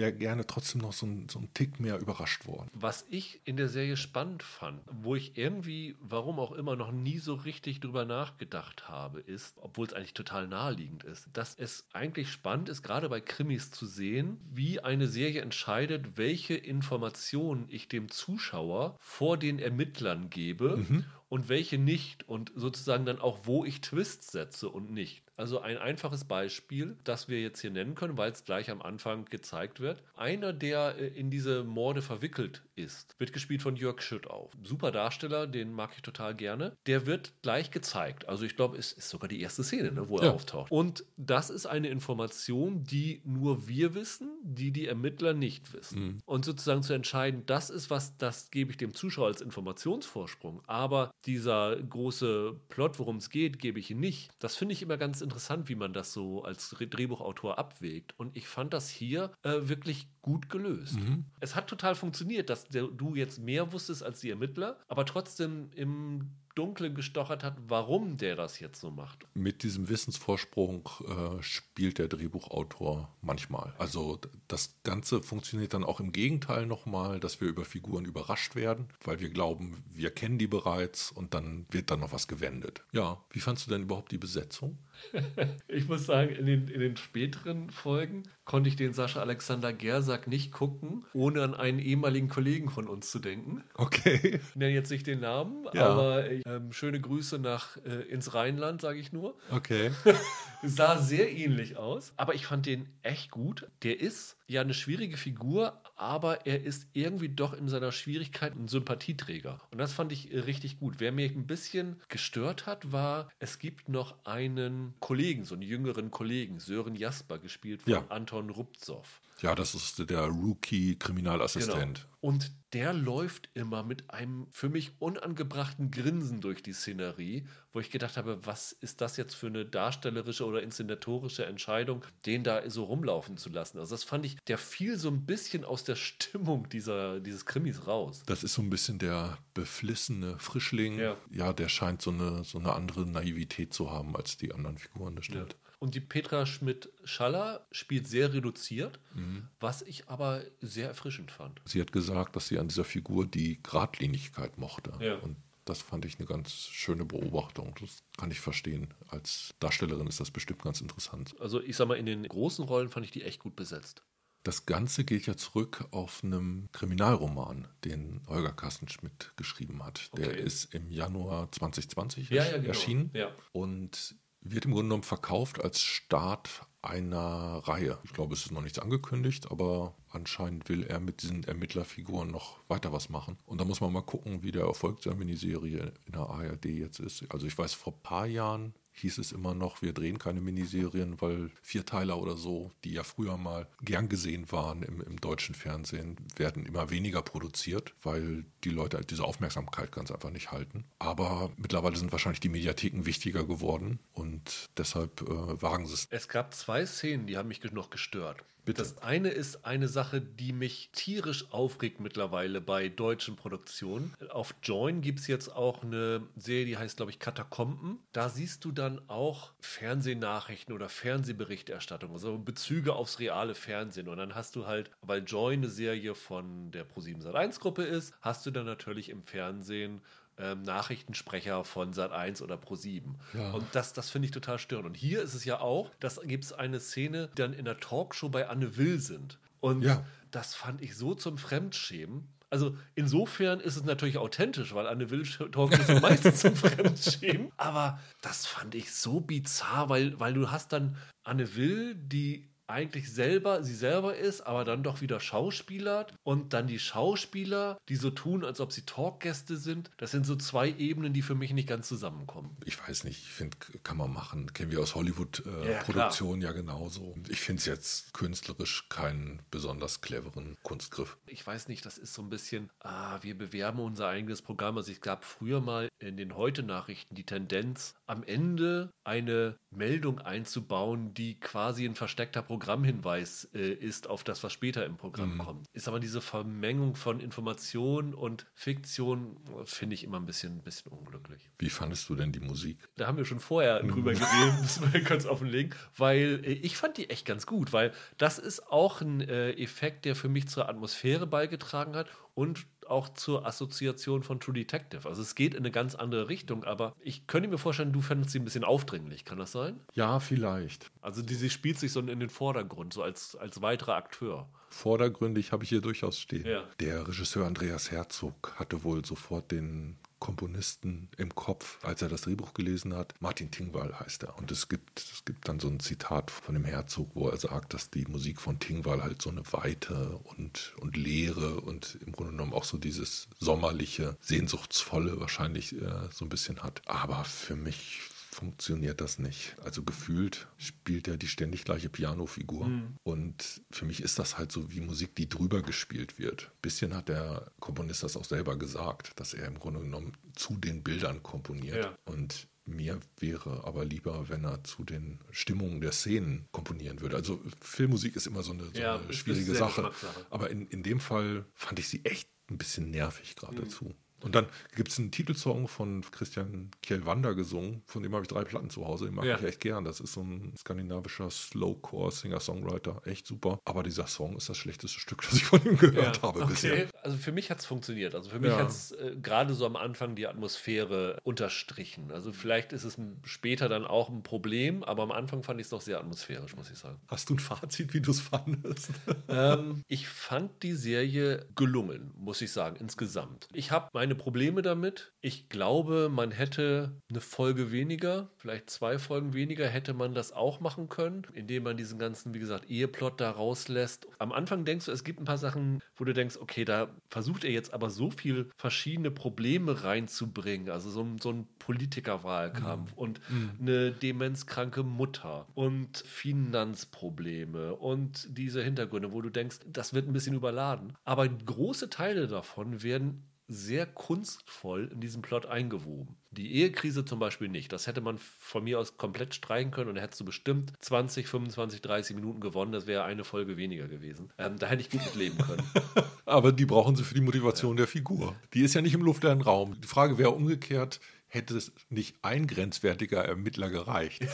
wäre gerne trotzdem noch so ein, so ein Tick mehr überrascht worden. Was ich in der Serie spannend fand, wo ich irgendwie, warum auch immer, noch nie so richtig drüber nachgedacht habe, ist, obwohl es eigentlich total naheliegend ist, dass es eigentlich spannend ist, gerade bei Krimis zu sehen, wie eine Serie entscheidet, welche Informationen ich dem Zuschauer vor den Ermittlern gebe. Mhm und welche nicht und sozusagen dann auch, wo ich Twists setze und nicht. Also ein einfaches Beispiel, das wir jetzt hier nennen können, weil es gleich am Anfang gezeigt wird. Einer, der äh, in diese Morde verwickelt ist, wird gespielt von Jörg Schüttauf. Super Darsteller, den mag ich total gerne. Der wird gleich gezeigt. Also ich glaube, es ist sogar die erste Szene, ne, wo er ja. auftaucht. Und das ist eine Information, die nur wir wissen, die die Ermittler nicht wissen. Mhm. Und sozusagen zu entscheiden, das ist was, das gebe ich dem Zuschauer als Informationsvorsprung. Aber dieser große Plot, worum es geht, gebe ich ihn nicht. Das finde ich immer ganz interessant, wie man das so als Drehbuchautor abwägt. Und ich fand das hier äh, wirklich gut gelöst. Mhm. Es hat total funktioniert, dass du jetzt mehr wusstest als die Ermittler, aber trotzdem im Dunklen gestochert hat, warum der das jetzt so macht. Mit diesem Wissensvorsprung äh, spielt der Drehbuchautor manchmal. Also das Ganze funktioniert dann auch im Gegenteil nochmal, dass wir über Figuren überrascht werden, weil wir glauben, wir kennen die bereits und dann wird dann noch was gewendet. Ja, wie fandst du denn überhaupt die Besetzung? ich muss sagen, in den, in den späteren Folgen konnte ich den Sascha Alexander Gersack nicht gucken, ohne an einen ehemaligen Kollegen von uns zu denken. Okay. Ich nenne jetzt nicht den Namen, ja. aber ähm, schöne Grüße nach äh, ins Rheinland, sage ich nur. Okay. Sah sehr ähnlich aus, aber ich fand den echt gut. Der ist ja eine schwierige Figur, aber er ist irgendwie doch in seiner Schwierigkeit ein Sympathieträger. Und das fand ich äh, richtig gut. Wer mich ein bisschen gestört hat, war, es gibt noch einen Kollegen, so einen jüngeren Kollegen, Sören Jasper, gespielt von ja. Anton Rupzow. Ja, das ist der Rookie-Kriminalassistent. Genau. Und der läuft immer mit einem für mich unangebrachten Grinsen durch die Szenerie, wo ich gedacht habe, was ist das jetzt für eine darstellerische oder inszenatorische Entscheidung, den da so rumlaufen zu lassen. Also das fand ich, der fiel so ein bisschen aus der Stimmung dieser, dieses Krimis raus. Das ist so ein bisschen der beflissene Frischling. Ja, ja der scheint so eine, so eine andere Naivität zu haben als die anderen Figuren, das stimmt. Ja. Und die Petra Schmidt-Schaller spielt sehr reduziert, mhm. was ich aber sehr erfrischend fand. Sie hat gesagt, dass sie an dieser Figur die Gradlinigkeit mochte. Ja. Und das fand ich eine ganz schöne Beobachtung. Das kann ich verstehen. Als Darstellerin ist das bestimmt ganz interessant. Also ich sag mal, in den großen Rollen fand ich die echt gut besetzt. Das Ganze geht ja zurück auf einem Kriminalroman, den Holger Carstenschmidt geschrieben hat. Der okay. ist im Januar 2020 ja, ja, genau. erschienen. Ja. Und wird im Grunde genommen verkauft als Start einer Reihe. Ich glaube, es ist noch nichts angekündigt, aber anscheinend will er mit diesen Ermittlerfiguren noch weiter was machen. Und da muss man mal gucken, wie der Erfolg der Miniserie in der ARD jetzt ist. Also ich weiß, vor ein paar Jahren hieß es immer noch, wir drehen keine Miniserien, weil Vierteiler oder so, die ja früher mal gern gesehen waren im, im deutschen Fernsehen, werden immer weniger produziert, weil die Leute halt diese Aufmerksamkeit ganz einfach nicht halten. Aber mittlerweile sind wahrscheinlich die Mediatheken wichtiger geworden und deshalb äh, wagen sie es. Es gab zwei Szenen, die haben mich noch gestört. Bitte. Das eine ist eine Sache, die mich tierisch aufregt mittlerweile bei deutschen Produktionen. Auf Join gibt es jetzt auch eine Serie, die heißt, glaube ich, Katakomben. Da siehst du dann auch Fernsehnachrichten oder Fernsehberichterstattung, also Bezüge aufs reale Fernsehen. Und dann hast du halt, weil Join eine Serie von der Pro7 Sat1-Gruppe ist, hast du dann natürlich im Fernsehen ähm, Nachrichtensprecher von Sat1 oder Pro7. Ja. Und das, das finde ich total störend. Und hier ist es ja auch, da gibt es eine Szene, die dann in der Talkshow bei Anne Will sind. Und ja. das fand ich so zum Fremdschämen. Also insofern ist es natürlich authentisch, weil Anne Will talkt ist meistens zum Fremdschämen. Aber das fand ich so bizarr, weil, weil du hast dann Anne Will, die eigentlich selber sie selber ist, aber dann doch wieder Schauspieler und dann die Schauspieler, die so tun, als ob sie Talkgäste sind. Das sind so zwei Ebenen, die für mich nicht ganz zusammenkommen. Ich weiß nicht, ich finde, kann man machen. Kennen wir aus Hollywood-Produktionen äh, ja, ja, genauso. Ich finde es jetzt künstlerisch keinen besonders cleveren Kunstgriff. Ich weiß nicht, das ist so ein bisschen, ah, wir bewerben unser eigenes Programm. Also ich gab früher mal in den Heute-Nachrichten die Tendenz, am Ende eine Meldung einzubauen, die quasi ein versteckter Programmhinweis äh, ist auf das, was später im Programm mhm. kommt. Ist aber diese Vermengung von Information und Fiktion, finde ich immer ein bisschen, ein bisschen unglücklich. Wie fandest du denn die Musik? Da haben wir schon vorher mhm. drüber geredet, müssen wir ganz offenlegen, weil äh, ich fand die echt ganz gut, weil das ist auch ein äh, Effekt, der für mich zur Atmosphäre beigetragen hat und auch zur Assoziation von True Detective. Also es geht in eine ganz andere Richtung, aber ich könnte mir vorstellen, du fändest sie ein bisschen aufdringlich. Kann das sein? Ja, vielleicht. Also die, sie spielt sich so in den Vordergrund, so als, als weiterer Akteur. Vordergründig habe ich hier durchaus stehen. Ja. Der Regisseur Andreas Herzog hatte wohl sofort den Komponisten im Kopf, als er das Drehbuch gelesen hat. Martin Tingwall heißt er. Und es gibt, es gibt dann so ein Zitat von dem Herzog, wo er sagt, dass die Musik von Tingwall halt so eine Weite und, und Leere und im Grunde genommen auch so dieses sommerliche, sehnsuchtsvolle wahrscheinlich äh, so ein bisschen hat. Aber für mich funktioniert das nicht. Also gefühlt spielt er die ständig gleiche Pianofigur. Mhm. Und für mich ist das halt so wie Musik, die drüber gespielt wird. Ein bisschen hat der Komponist das auch selber gesagt, dass er im Grunde genommen zu den Bildern komponiert. Ja. Und mir wäre aber lieber, wenn er zu den Stimmungen der Szenen komponieren würde. Also Filmmusik ist immer so eine, so ja, eine schwierige Sache. Aber in, in dem Fall fand ich sie echt ein bisschen nervig geradezu. Mhm. Und dann gibt es einen Titelsong von Christian Kjellwander gesungen, von dem habe ich drei Platten zu Hause, den mag ja. ich echt gern. Das ist so ein skandinavischer Slowcore-Singer-Songwriter, echt super. Aber dieser Song ist das schlechteste Stück, das ich von ihm gehört ja. habe okay. bisher. Also für mich hat es funktioniert. Also für mich ja. hat es äh, gerade so am Anfang die Atmosphäre unterstrichen. Also vielleicht ist es später dann auch ein Problem, aber am Anfang fand ich es doch sehr atmosphärisch, muss ich sagen. Hast du ein Fazit, wie du es fandest? ähm, ich fand die Serie gelungen, muss ich sagen, insgesamt. Ich habe meine Probleme damit. Ich glaube, man hätte eine Folge weniger, vielleicht zwei Folgen weniger, hätte man das auch machen können, indem man diesen ganzen, wie gesagt, Eheplot da rauslässt. Am Anfang denkst du, es gibt ein paar Sachen, wo du denkst, okay, da versucht er jetzt aber so viel verschiedene Probleme reinzubringen. Also so ein, so ein Politikerwahlkampf mhm. und mhm. eine demenzkranke Mutter und Finanzprobleme und diese Hintergründe, wo du denkst, das wird ein bisschen überladen. Aber große Teile davon werden sehr kunstvoll in diesen Plot eingewoben. Die Ehekrise zum Beispiel nicht. Das hätte man von mir aus komplett streichen können und da hättest du bestimmt 20, 25, 30 Minuten gewonnen. Das wäre eine Folge weniger gewesen. Ähm, da hätte ich gut mit leben können. Aber die brauchen sie für die Motivation ja. der Figur. Die ist ja nicht im luftleeren Raum. Die Frage wäre umgekehrt, hätte es nicht ein grenzwertiger Ermittler gereicht.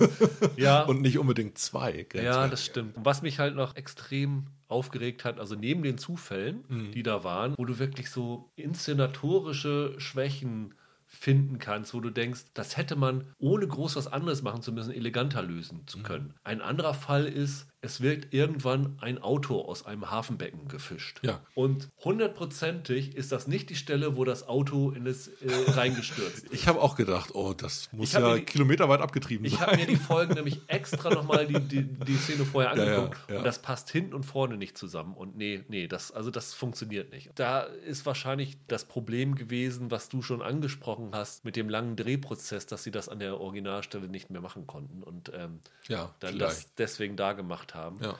ja. Und nicht unbedingt zwei Ja, das stimmt. Was mich halt noch extrem aufgeregt hat, also neben den Zufällen, mhm. die da waren, wo du wirklich so inszenatorische Schwächen finden kannst, wo du denkst, das hätte man ohne groß was anderes machen zu müssen, eleganter lösen zu mhm. können. Mhm. Ein anderer Fall ist, es wird irgendwann ein Auto aus einem Hafenbecken gefischt. Ja. Und hundertprozentig ist das nicht die Stelle, wo das Auto in das äh, reingestürzt ist. Ich habe auch gedacht, oh, das muss ja die, kilometerweit abgetrieben ich sein. Ich habe mir die Folgen nämlich extra nochmal die, die, die Szene vorher angeguckt ja, ja, und das passt hinten und vorne nicht zusammen. Und nee, nee, das, also das funktioniert nicht. Da ist wahrscheinlich das Problem gewesen, was du schon angesprochen hast, mit dem langen Drehprozess, dass sie das an der Originalstelle nicht mehr machen konnten und ähm, ja, dann vielleicht. das deswegen da gemacht haben. Ja.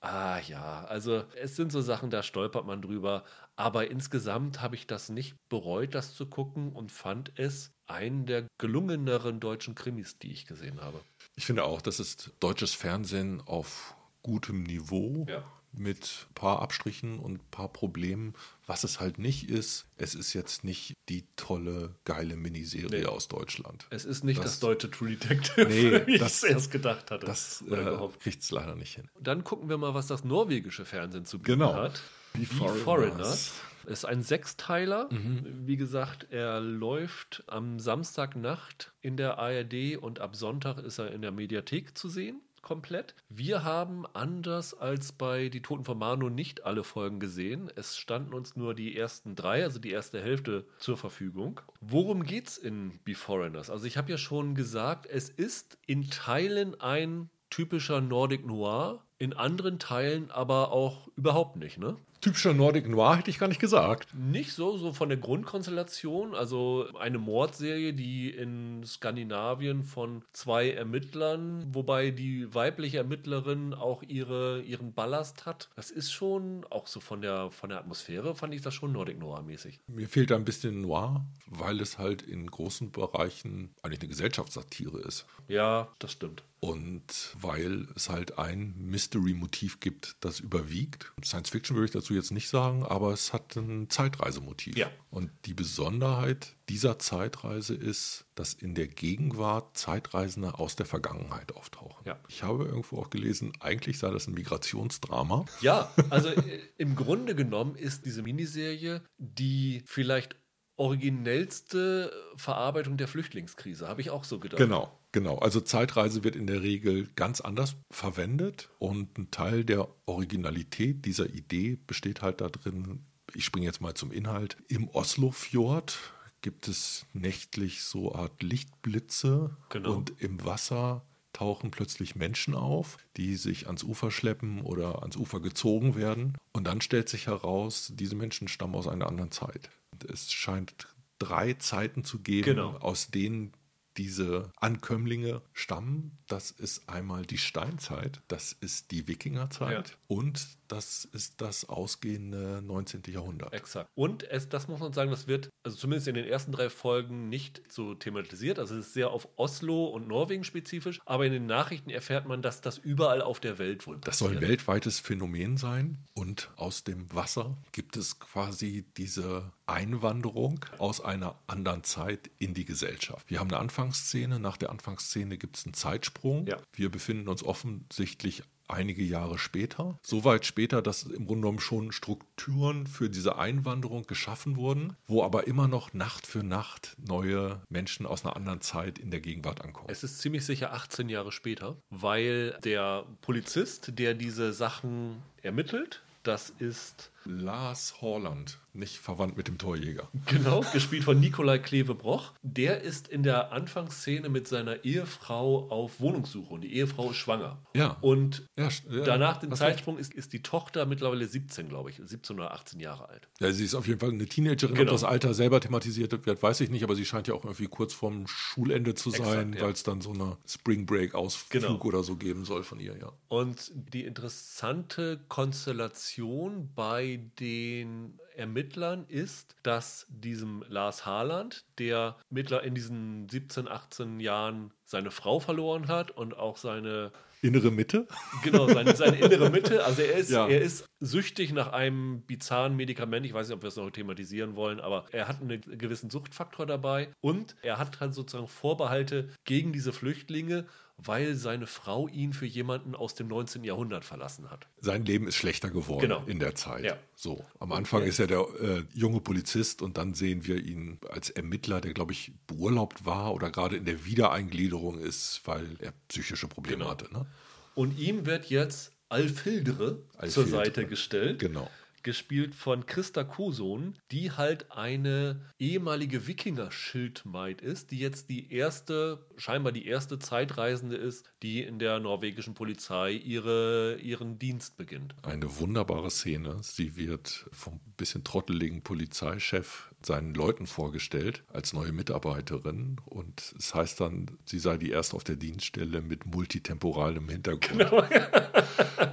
Ah ja, also es sind so Sachen, da stolpert man drüber. Aber insgesamt habe ich das nicht bereut, das zu gucken und fand es einen der gelungeneren deutschen Krimis, die ich gesehen habe. Ich finde auch, das ist deutsches Fernsehen auf gutem Niveau. Ja mit ein paar Abstrichen und ein paar Problemen. Was es halt nicht ist, es ist jetzt nicht die tolle, geile Miniserie nee. aus Deutschland. Es ist nicht das, das deutsche True Detective, nee, wie das, ich es erst gedacht hatte. Das äh, kriegt es leider nicht hin. Dann gucken wir mal, was das norwegische Fernsehen zu bieten genau. hat. Be Foreigners. Foreigners. Ist ein Sechsteiler. Mhm. Wie gesagt, er läuft am Samstagnacht in der ARD und ab Sonntag ist er in der Mediathek zu sehen komplett. Wir haben anders als bei Die Toten von Mano nicht alle Folgen gesehen. Es standen uns nur die ersten drei, also die erste Hälfte zur Verfügung. Worum geht's in Beforeigners? Also ich habe ja schon gesagt, es ist in Teilen ein typischer Nordic Noir, in anderen Teilen aber auch überhaupt nicht, ne? Typischer Nordic Noir hätte ich gar nicht gesagt. Nicht so, so von der Grundkonstellation. Also eine Mordserie, die in Skandinavien von zwei Ermittlern, wobei die weibliche Ermittlerin auch ihre, ihren Ballast hat. Das ist schon auch so von der, von der Atmosphäre, fand ich das schon Nordic Noir-mäßig. Mir fehlt da ein bisschen Noir, weil es halt in großen Bereichen eigentlich eine Gesellschaftssatire ist. Ja, das stimmt. Und weil es halt ein Mystery-Motiv gibt, das überwiegt. Science Fiction würde ich dazu jetzt nicht sagen, aber es hat ein Zeitreisemotiv. Ja. Und die Besonderheit dieser Zeitreise ist, dass in der Gegenwart Zeitreisende aus der Vergangenheit auftauchen. Ja. Ich habe irgendwo auch gelesen, eigentlich sei das ein Migrationsdrama. Ja, also äh, im Grunde genommen ist diese Miniserie die vielleicht originellste Verarbeitung der Flüchtlingskrise, habe ich auch so gedacht. Genau, genau. Also Zeitreise wird in der Regel ganz anders verwendet und ein Teil der Originalität dieser Idee besteht halt darin, ich springe jetzt mal zum Inhalt, im Oslofjord gibt es nächtlich so Art Lichtblitze Genau. und im Wasser tauchen plötzlich Menschen auf, die sich ans Ufer schleppen oder ans Ufer gezogen werden. Und dann stellt sich heraus, diese Menschen stammen aus einer anderen Zeit. Und Es scheint drei Zeiten zu geben, Genau. aus denen diese Ankömmlinge stammen. Das ist einmal die Steinzeit, das ist die Wikingerzeit Ja. und das ist das ausgehende 19. Jahrhundert. Exakt. Und es, das muss man sagen, das wird, also zumindest in den ersten drei Folgen nicht so thematisiert. Also es ist sehr auf Oslo und Norwegen spezifisch, aber in den Nachrichten erfährt man, dass das überall auf der Welt wohl Das soll ein passiert. weltweites Phänomen sein und aus dem Wasser gibt es quasi diese Einwanderung aus einer anderen Zeit in die Gesellschaft. Wir haben eine Anfangsszene, nach der Anfangsszene gibt es einen Zeitsprung. Ja. Wir befinden uns offensichtlich einige Jahre später. So weit später, dass im Grunde genommen schon Strukturen für diese Einwanderung geschaffen wurden, wo aber immer noch Nacht für Nacht neue Menschen aus einer anderen Zeit in der Gegenwart ankommen. Es ist ziemlich sicher 18 Jahre später, weil der Polizist, der diese Sachen ermittelt, das ist Lars Horland, nicht verwandt mit dem Torjäger. Genau, gespielt von Nikolai Kleve-Broch. Der ist in der Anfangsszene mit seiner Ehefrau auf Wohnungssuche und die Ehefrau ist schwanger. Ja. Und Ja, ja, danach den. Zeitsprung ist, ist die Tochter mittlerweile 17, glaube ich, 17 oder 18 Jahre alt. Ja, sie ist auf jeden Fall eine Teenagerin. Genau. Ob das Alter selber thematisiert wird, weiß ich nicht, aber sie scheint ja auch irgendwie kurz vorm Schulende zu sein, ja. weil es dann so eine Spring Break-Ausflug Genau. oder so geben soll von ihr, ja. Und die interessante Konstellation bei den Ermittlern ist, dass diesem Lars Harland, der mittler in diesen 17, 18 Jahren seine Frau verloren hat und auch seine Innere Mitte? Genau, seine, seine innere Mitte. Also er ist, Ja. er ist süchtig nach einem bizarren Medikament. Ich weiß nicht, ob wir es noch thematisieren wollen, aber er hat einen gewissen Suchtfaktor dabei und er hat halt sozusagen Vorbehalte gegen diese Flüchtlinge, weil seine Frau ihn für jemanden aus dem 19. Jahrhundert verlassen hat. Sein Leben ist schlechter geworden Genau. in der Zeit. Ja. So. Am Anfang ist er der äh, junge Polizist und dann sehen wir ihn als Ermittler, der, glaube ich, beurlaubt war oder gerade in der Wiedereingliederung ist, weil er psychische Probleme Genau. hatte. Ne? Und ihm wird jetzt Alfildre zur Alfildre. Seite gestellt. Genau. Gespielt von Christa Koson, die halt eine ehemalige Wikinger-Schildmaid ist, die jetzt die erste, scheinbar die erste Zeitreisende ist, die in der norwegischen Polizei ihre, ihren Dienst beginnt. Eine wunderbare Szene. Sie wird vom bisschen trotteligen Polizeichef seinen Leuten vorgestellt als neue Mitarbeiterin und es heißt dann, sie sei die erste auf der Dienststelle mit multitemporalem Hintergrund.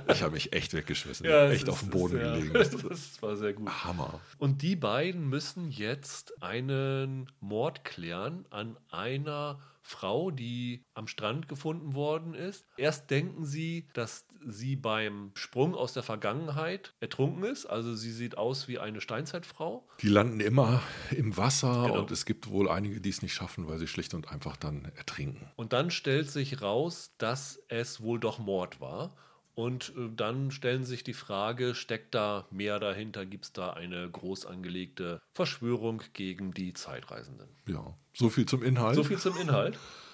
Ich habe mich echt weggeschmissen, Genau. Ja, echt ist- auf dem Boden ja, gelegen. Das war sehr gut. Hammer. Und die beiden müssen jetzt einen Mord klären an einer Frau, die am Strand gefunden worden ist. Erst denken sie, dass sie beim Sprung aus der Vergangenheit ertrunken ist. Also sie sieht aus wie eine Steinzeitfrau. Die landen immer im Wasser Genau. und es gibt wohl einige, die es nicht schaffen, weil sie schlicht und einfach dann ertrinken. Und dann stellt sich raus, dass es wohl doch Mord war. Und äh, dann stellen sich die Frage, steckt da mehr dahinter? Gibt es da eine groß angelegte Verschwörung gegen die Zeitreisenden? Ja, so viel zum Inhalt. So viel zum Inhalt.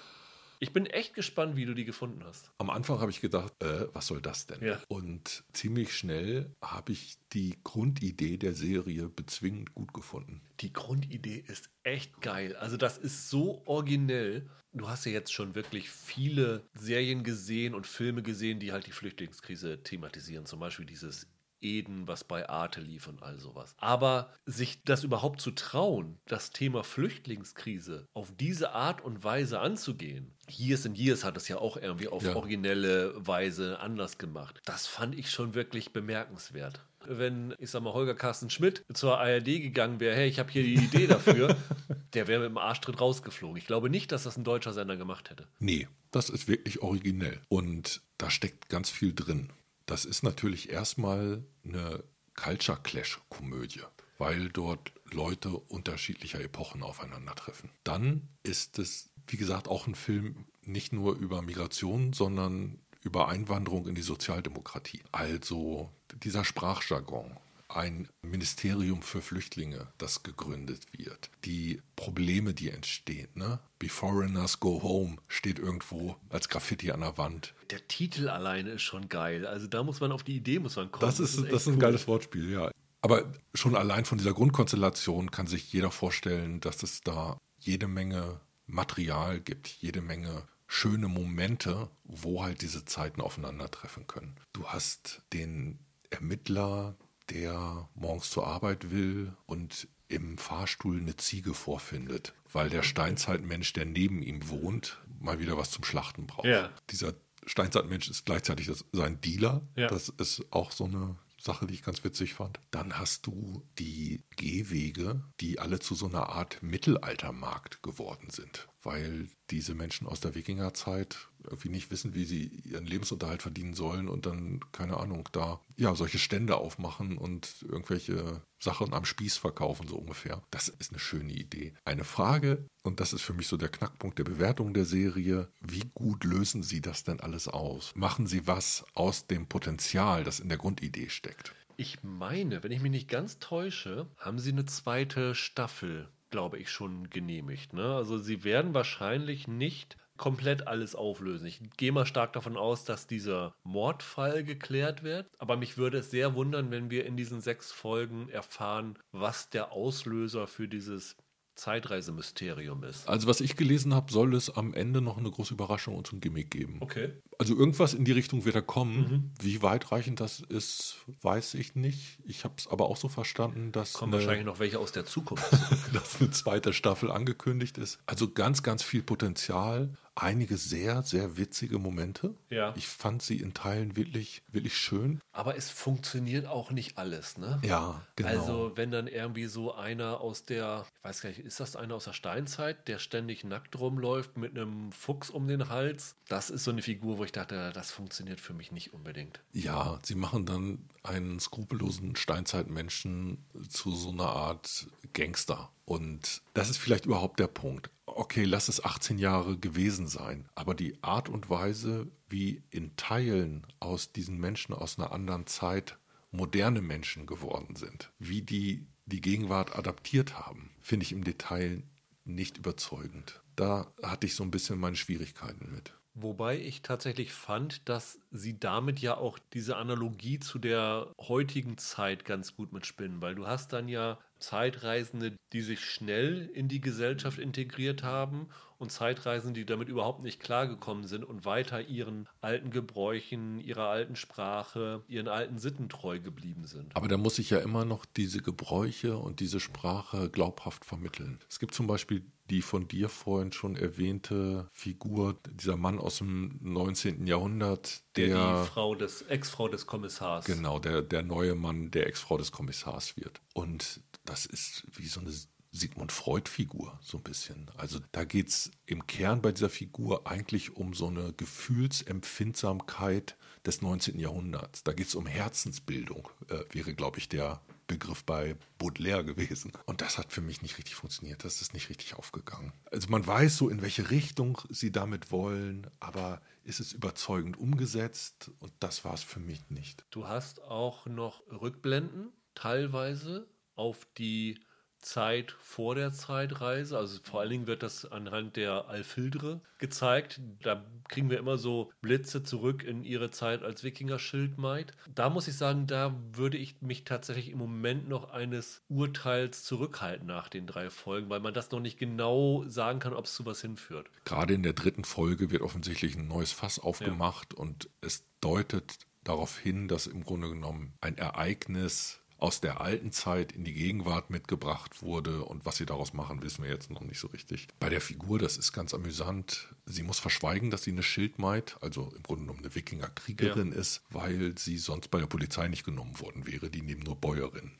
Ich bin echt gespannt, wie du die gefunden hast. Am Anfang habe ich gedacht, äh, was soll das denn? Ja. Und ziemlich schnell habe ich die Grundidee der Serie bezwingend gut gefunden. Die Grundidee ist echt geil. Also das ist so originell. Du hast ja jetzt schon wirklich viele Serien gesehen und Filme gesehen, die halt die Flüchtlingskrise thematisieren. Zum Beispiel dieses Eden, was bei Arte lief und all sowas. Aber sich das überhaupt zu trauen, das Thema Flüchtlingskrise auf diese Art und Weise anzugehen. Years and Years hat es ja auch irgendwie auf Ja. originelle Weise anders gemacht. Das fand ich schon wirklich bemerkenswert. Wenn, ich sag mal, Holger Carsten Schmidt zur ARD gegangen wäre, hey, ich habe hier die Idee dafür, der wäre mit dem Arschtritt rausgeflogen. Ich glaube nicht, dass das ein deutscher Sender gemacht hätte. Nee, das ist wirklich originell. Und da steckt ganz viel drin. Das ist natürlich erstmal eine Culture Clash-Komödie, weil dort Leute unterschiedlicher Epochen aufeinandertreffen. Dann ist es, wie gesagt, auch ein Film nicht nur über Migration, sondern über Einwanderung in die Sozialdemokratie. Also dieser Sprachjargon, ein Ministerium für Flüchtlinge, das gegründet wird. Die Probleme, die entstehen. Ne? Be Foreigners Go Home steht irgendwo als Graffiti an der Wand. Der Titel alleine ist schon geil. Also da muss man auf die Idee muss man kommen. Das ist, das echt ist ein cool. geiles Wortspiel, ja. Aber schon allein von dieser Grundkonstellation kann sich jeder vorstellen, dass es da jede Menge Material gibt, jede Menge schöne Momente, wo halt diese Zeiten aufeinandertreffen können. Du hast den Ermittler, der morgens zur Arbeit will und im Fahrstuhl eine Ziege vorfindet, weil der Steinzeitmensch, der neben ihm wohnt, mal wieder was zum Schlachten braucht. Ja. Dieser Steinzeitmensch ist gleichzeitig das, sein Dealer. Ja. Das ist auch so eine Sache, die ich ganz witzig fand. Dann hast du die Gehwege, die alle zu so einer Art Mittelaltermarkt geworden sind, weil diese Menschen aus der Wikingerzeit irgendwie nicht wissen, wie sie ihren Lebensunterhalt verdienen sollen und dann, keine Ahnung, da ja solche Stände aufmachen und irgendwelche Sachen am Spieß verkaufen, so ungefähr. Das ist eine schöne Idee. Eine Frage, und das ist für mich so der Knackpunkt der Bewertung der Serie, wie gut lösen Sie das denn alles aus? Machen Sie was aus dem Potenzial, das in der Grundidee steckt? Ich meine, wenn ich mich nicht ganz täusche, haben sie eine zweite Staffel, glaube ich, schon genehmigt. Ne? Also sie werden wahrscheinlich nicht komplett alles auflösen. Ich gehe mal stark davon aus, dass dieser Mordfall geklärt wird. Aber mich würde es sehr wundern, wenn wir in diesen sechs Folgen erfahren, was der Auslöser für dieses Zeitreisemysterium ist. Also was ich gelesen habe, soll es am Ende noch eine große Überraschung und so ein Gimmick geben. Okay. Also irgendwas in die Richtung wird da kommen. Wie weitreichend das ist, weiß ich nicht. Ich habe es aber auch so verstanden, dass Kommen eine, wahrscheinlich noch welche aus der Zukunft. dass eine zweite Staffel angekündigt ist. Also ganz, ganz viel Potenzial. Einige sehr, sehr witzige Momente. Ja. Ich fand sie in Teilen wirklich, wirklich schön. Aber es funktioniert auch nicht alles, ne? Ja, genau. Also, wenn dann irgendwie so einer aus der, ich weiß gar nicht, ist das einer aus der Steinzeit, der ständig nackt rumläuft mit einem Fuchs um den Hals? Das ist so eine Figur, wo ich dachte, das funktioniert für mich nicht unbedingt. Ja, sie machen dann einen skrupellosen Steinzeitmenschen zu so einer Art Gangster. Und das ist vielleicht überhaupt der Punkt. Okay, lass es 18 Jahre gewesen sein, aber die Art und Weise, wie in Teilen aus diesen Menschen aus einer anderen Zeit moderne Menschen geworden sind, wie die die Gegenwart adaptiert haben, finde ich im Detail nicht überzeugend. Da hatte ich so ein bisschen meine Schwierigkeiten mit. Wobei ich tatsächlich fand, dass sie damit ja auch diese Analogie zu der heutigen Zeit ganz gut mitspinnen, weil du hast dann ja Zeitreisende, die sich schnell in die Gesellschaft integriert haben und Zeitreisende, die damit überhaupt nicht klargekommen sind und weiter ihren alten Gebräuchen, ihrer alten Sprache, ihren alten Sitten treu geblieben sind. Aber da muss ich ja immer noch diese Gebräuche und diese Sprache glaubhaft vermitteln. Es gibt zum Beispiel die von dir vorhin schon erwähnte Figur, dieser Mann aus dem 19. Jahrhundert, Der, der, die Frau des Ex-Frau des Kommissars. genau, der, der neue Mann, der Ex-Frau des Kommissars wird. Und das ist wie so eine Sigmund Freud-Figur, so ein bisschen. Also da geht es im Kern bei dieser Figur eigentlich um so eine Gefühlsempfindsamkeit des 19. Jahrhunderts. Da geht es um Herzensbildung, äh, wäre, glaube ich, der Begriff bei Baudelaire gewesen. Und das hat für mich nicht richtig funktioniert. Das ist nicht richtig aufgegangen. Also man weiß so, in welche Richtung sie damit wollen, aber ist es überzeugend umgesetzt? Und das war es für mich nicht. Du hast auch noch Rückblenden, teilweise auf die Zeit vor der Zeitreise. Also vor allen Dingen wird das anhand der Alfildre gezeigt. Da kriegen wir immer so Blitze zurück in ihre Zeit als Wikinger-Schildmaid. Da muss ich sagen, da würde ich mich tatsächlich im Moment noch eines Urteils zurückhalten nach den drei Folgen, weil man das noch nicht genau sagen kann, ob es zu was hinführt. Gerade in der dritten Folge wird offensichtlich ein neues Fass aufgemacht ja. und es deutet darauf hin, dass im Grunde genommen ein Ereignis aus der alten Zeit in die Gegenwart mitgebracht wurde. Und was sie daraus machen, wissen wir jetzt noch nicht so richtig. Bei der Figur, das ist ganz amüsant. Sie muss verschweigen, dass sie eine Schildmaid, also im Grunde genommen eine Wikinger-Kriegerin ja. ist, weil sie sonst bei der Polizei nicht genommen worden wäre. Die nehmen nur Bäuerin.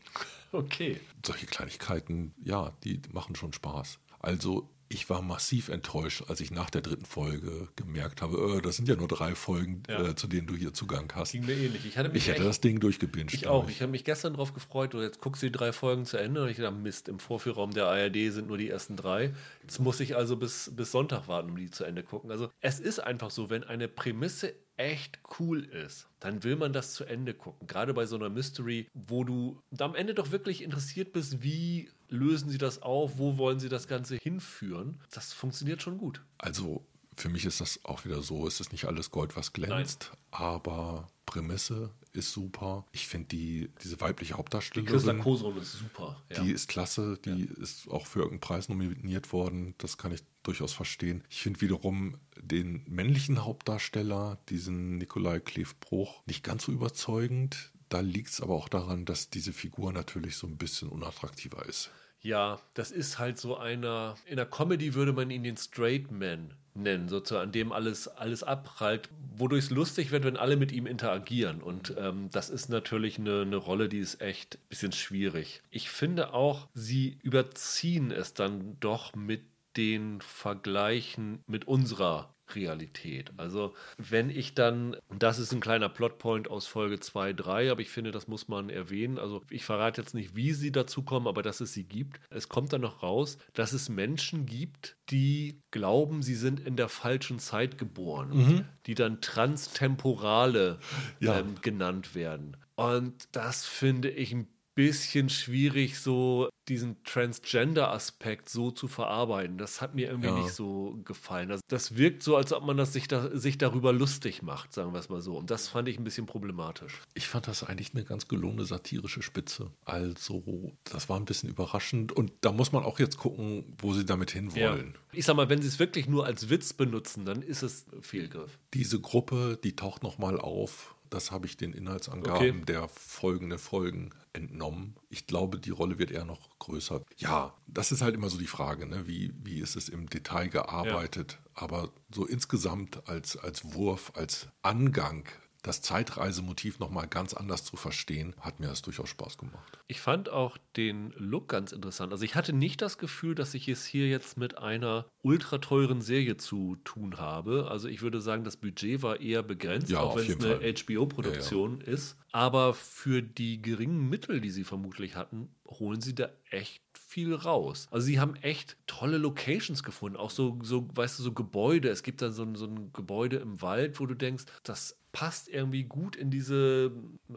Okay. Solche Kleinigkeiten, ja, die machen schon Spaß. Also ich war massiv enttäuscht, als ich nach der dritten Folge gemerkt habe, äh, das sind ja nur drei Folgen, ja. äh, zu denen du hier Zugang hast. Ging mir ähnlich. Ich, ich hätte das Ding durchgebinged. Ich auch. Ich habe mich gestern darauf gefreut, jetzt guckst du die drei Folgen zu Ende und ich dachte, Mist, im Vorführraum der ARD sind nur die ersten drei. Jetzt muss ich also bis, bis Sonntag warten, um die zu Ende gucken. Also es ist einfach so, wenn eine Prämisse echt cool ist, dann will man das zu Ende gucken. Gerade bei so einer Mystery, wo du am Ende doch wirklich interessiert bist, wie lösen sie das auf, wo wollen sie das Ganze hinführen. Das funktioniert schon gut. Also für mich ist das auch wieder so, es ist nicht alles Gold, was glänzt, Nein. aber Prämisse ist super. Ich finde die, diese weibliche Hauptdarstellerin. Die Christa ist super. Ja. Die ist klasse, die ja. ist auch für irgendeinen Preis nominiert worden. Das kann ich durchaus verstehen. Ich finde wiederum den männlichen Hauptdarsteller, diesen Nikolai Kleef-Bruch, nicht ganz so überzeugend. Da liegt es aber auch daran, dass diese Figur natürlich so ein bisschen unattraktiver ist. Ja, das ist halt so einer. In der Comedy würde man ihn den Straight Man nennen, sozusagen, an dem alles, alles abprallt, wodurch es lustig wird, wenn alle mit ihm interagieren. Und ähm, das ist natürlich eine, eine Rolle, die ist echt ein bisschen schwierig. Ich finde auch, sie überziehen es dann doch mit den Vergleichen mit unserer Realität. Also wenn ich dann, das ist ein kleiner Plotpoint aus Folge 2, 3, aber ich finde, das muss man erwähnen. Also ich verrate jetzt nicht, wie sie dazu kommen, aber dass es sie gibt. Es kommt dann noch raus, dass es Menschen gibt, die glauben, sie sind in der falschen Zeit geboren, mhm. die dann Transtemporale ja. ähm, genannt werden. Und das finde ich ein bisschen schwierig, so diesen Transgender-Aspekt so zu verarbeiten. Das hat mir irgendwie ja. nicht so gefallen. Also das wirkt so, als ob man das sich, da, sich darüber lustig macht, sagen wir es mal so. Und das fand ich ein bisschen problematisch. Ich fand das eigentlich eine ganz gelungene satirische Spitze. Also, das war ein bisschen überraschend. Und da muss man auch jetzt gucken, wo sie damit hinwollen. Ja. Ich sag mal, wenn sie es wirklich nur als Witz benutzen, dann ist es Fehlgriff. Diese Gruppe, die taucht nochmal auf das habe ich den Inhaltsangaben okay. der folgenden Folgen entnommen. Ich glaube, die Rolle wird eher noch größer. Ja, das ist halt immer so die Frage, ne? wie, wie ist es im Detail gearbeitet. Ja. Aber so insgesamt als, als Wurf, als Angang das Zeitreisemotiv nochmal ganz anders zu verstehen, hat mir das durchaus Spaß gemacht. Ich fand auch den Look ganz interessant. Also ich hatte nicht das Gefühl, dass ich es hier jetzt mit einer ultra teuren Serie zu tun habe. Also ich würde sagen, das Budget war eher begrenzt, ja, auch wenn es eine HBO-Produktion ja, ja. ist. Aber für die geringen Mittel, die sie vermutlich hatten, holen sie da echt viel raus. Also sie haben echt tolle Locations gefunden, auch so, so weißt du, so Gebäude. Es gibt da so, so ein Gebäude im Wald, wo du denkst, das passt irgendwie gut in diese,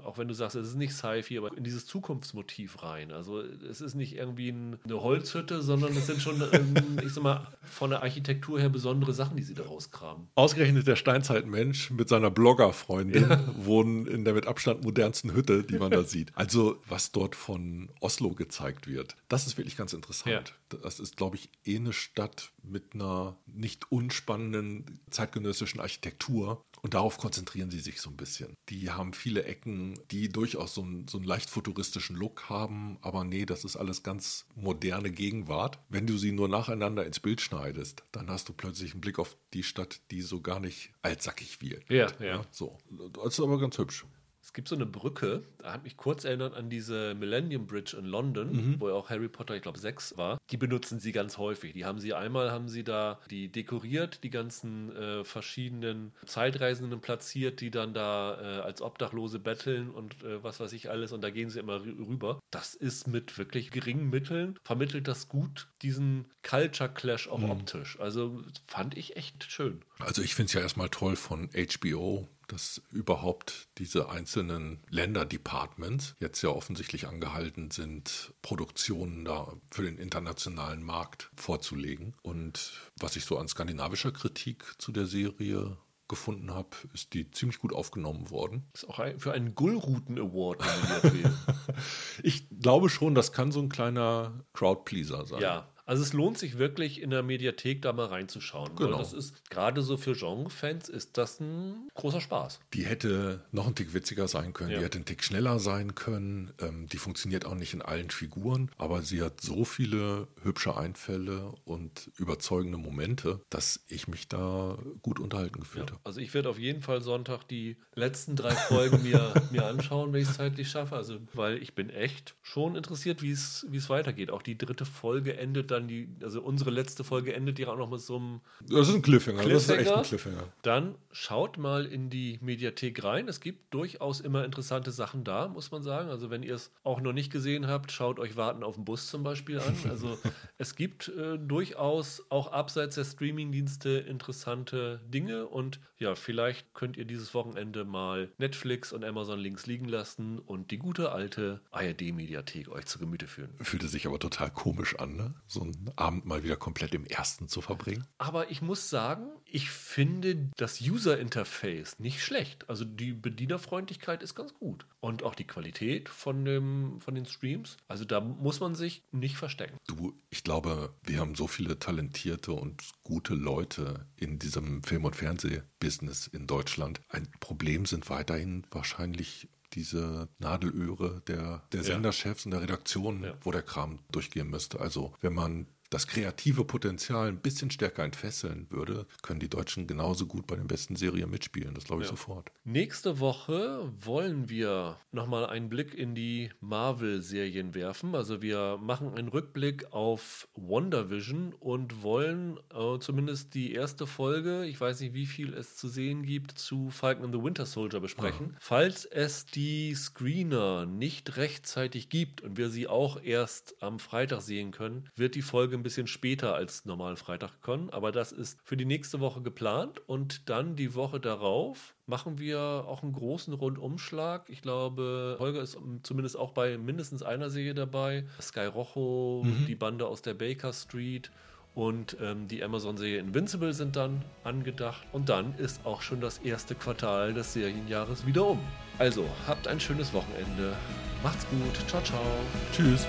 auch wenn du sagst, es ist nicht Sci-Fi, aber in dieses Zukunftsmotiv rein. Also es ist nicht irgendwie eine Holzhütte, sondern es sind schon, ähm, ich sag mal, von der Architektur her besondere Sachen, die sie da rauskramen. Ausgerechnet der Steinzeitmensch mit seiner Bloggerfreundin ja. wohnen in der mit Abstand modernsten Hütte, die man da sieht. Also was dort von Oslo gezeigt wird, das ist wirklich ganz interessant. Ja. Das ist, glaube ich, eh eine Stadt mit einer nicht unspannenden zeitgenössischen Architektur. Und darauf konzentrieren sie sich so ein bisschen. Die haben viele Ecken, die durchaus so einen, so einen leicht futuristischen Look haben, aber nee, das ist alles ganz moderne Gegenwart. Wenn du sie nur nacheinander ins Bild schneidest, dann hast du plötzlich einen Blick auf die Stadt, die so gar nicht altsackig wirkt. Ja, ja. So, das ist aber ganz hübsch. Es gibt so eine Brücke, da hat mich kurz erinnert an diese Millennium Bridge in London, mhm. wo ja auch Harry Potter, ich glaube, sechs war. Die benutzen sie ganz häufig. Die haben sie einmal, haben sie da die dekoriert, die ganzen äh, verschiedenen Zeitreisenden platziert, die dann da äh, als Obdachlose betteln und äh, was weiß ich alles. Und da gehen sie immer rüber. Das ist mit wirklich geringen Mitteln, vermittelt das gut diesen Culture Clash auch mhm. optisch. Also fand ich echt schön. Also ich finde es ja erstmal toll von HBO, dass überhaupt diese einzelnen Länderdepartments jetzt ja offensichtlich angehalten sind, Produktionen da für den internationalen Markt vorzulegen. Und was ich so an skandinavischer Kritik zu der Serie gefunden habe, ist die ziemlich gut aufgenommen worden. Ist auch für einen Gullruten Award nominiert Ich glaube schon, das kann so ein kleiner Crowdpleaser sein. Ja, also es lohnt sich wirklich in der Mediathek da mal reinzuschauen. Genau. Das ist gerade so für Genre-Fans ist das ein großer Spaß. Die hätte noch ein Tick witziger sein können, ja. die hätte ein Tick schneller sein können. Ähm, die funktioniert auch nicht in allen Figuren, aber sie hat so viele hübsche Einfälle und überzeugende Momente, dass ich mich da gut unterhalten gefühlt ja. habe. Also ich werde auf jeden Fall Sonntag die letzten drei Folgen mir, mir anschauen, wenn ich es zeitlich schaffe. Also weil ich bin echt schon interessiert, wie es weitergeht. Auch die dritte Folge endet dann die, also unsere letzte Folge endet ja auch noch mit so einem. Das ist ein Cliffhanger. Cliffhanger. Das ist echt ein Cliffhanger. Dann schaut mal in die Mediathek rein. Es gibt durchaus immer interessante Sachen da, muss man sagen. Also wenn ihr es auch noch nicht gesehen habt, schaut euch Warten auf den Bus zum Beispiel an. Also es gibt äh, durchaus auch abseits der Streamingdienste interessante Dinge und ja, vielleicht könnt ihr dieses Wochenende mal Netflix und Amazon links liegen lassen und die gute alte ARD-Mediathek euch zu Gemüte führen. Fühlte sich aber total komisch an, ne? So einen Abend mal wieder komplett im ersten zu verbringen. Aber ich muss sagen, ich finde das User-Interface nicht schlecht. Also die Bedienerfreundlichkeit ist ganz gut. Und auch die Qualität von, dem, von den Streams. Also da muss man sich nicht verstecken. Du, ich glaube, wir haben so viele talentierte und gute Leute in diesem Film- und Fernsehbusiness in Deutschland. Ein Problem sind weiterhin wahrscheinlich diese Nadelöhre der, der Senderchefs und der Redaktion, wo der Kram durchgehen müsste. Also wenn man das kreative Potenzial ein bisschen stärker entfesseln würde, können die Deutschen genauso gut bei den besten Serien mitspielen. Das glaube ich ja. sofort. Nächste Woche wollen wir nochmal einen Blick in die Marvel-Serien werfen. Also wir machen einen Rückblick auf WandaVision und wollen äh, zumindest die erste Folge, ich weiß nicht, wie viel es zu sehen gibt, zu Falcon and the Winter Soldier besprechen. Ah. Falls es die Screener nicht rechtzeitig gibt und wir sie auch erst am Freitag sehen können, wird die Folge Folge ein bisschen später als normal Freitag kommen, aber das ist für die nächste Woche geplant und dann die Woche darauf machen wir auch einen großen Rundumschlag. Ich glaube, Holger ist zumindest auch bei mindestens einer Serie dabei. Sky Rojo, mhm. die Bande aus der Baker Street und ähm, die Amazon-Serie Invincible sind dann angedacht. Und dann ist auch schon das erste Quartal des Serienjahres wieder um. Also, habt ein schönes Wochenende. Macht's gut. Ciao, ciao. Tschüss.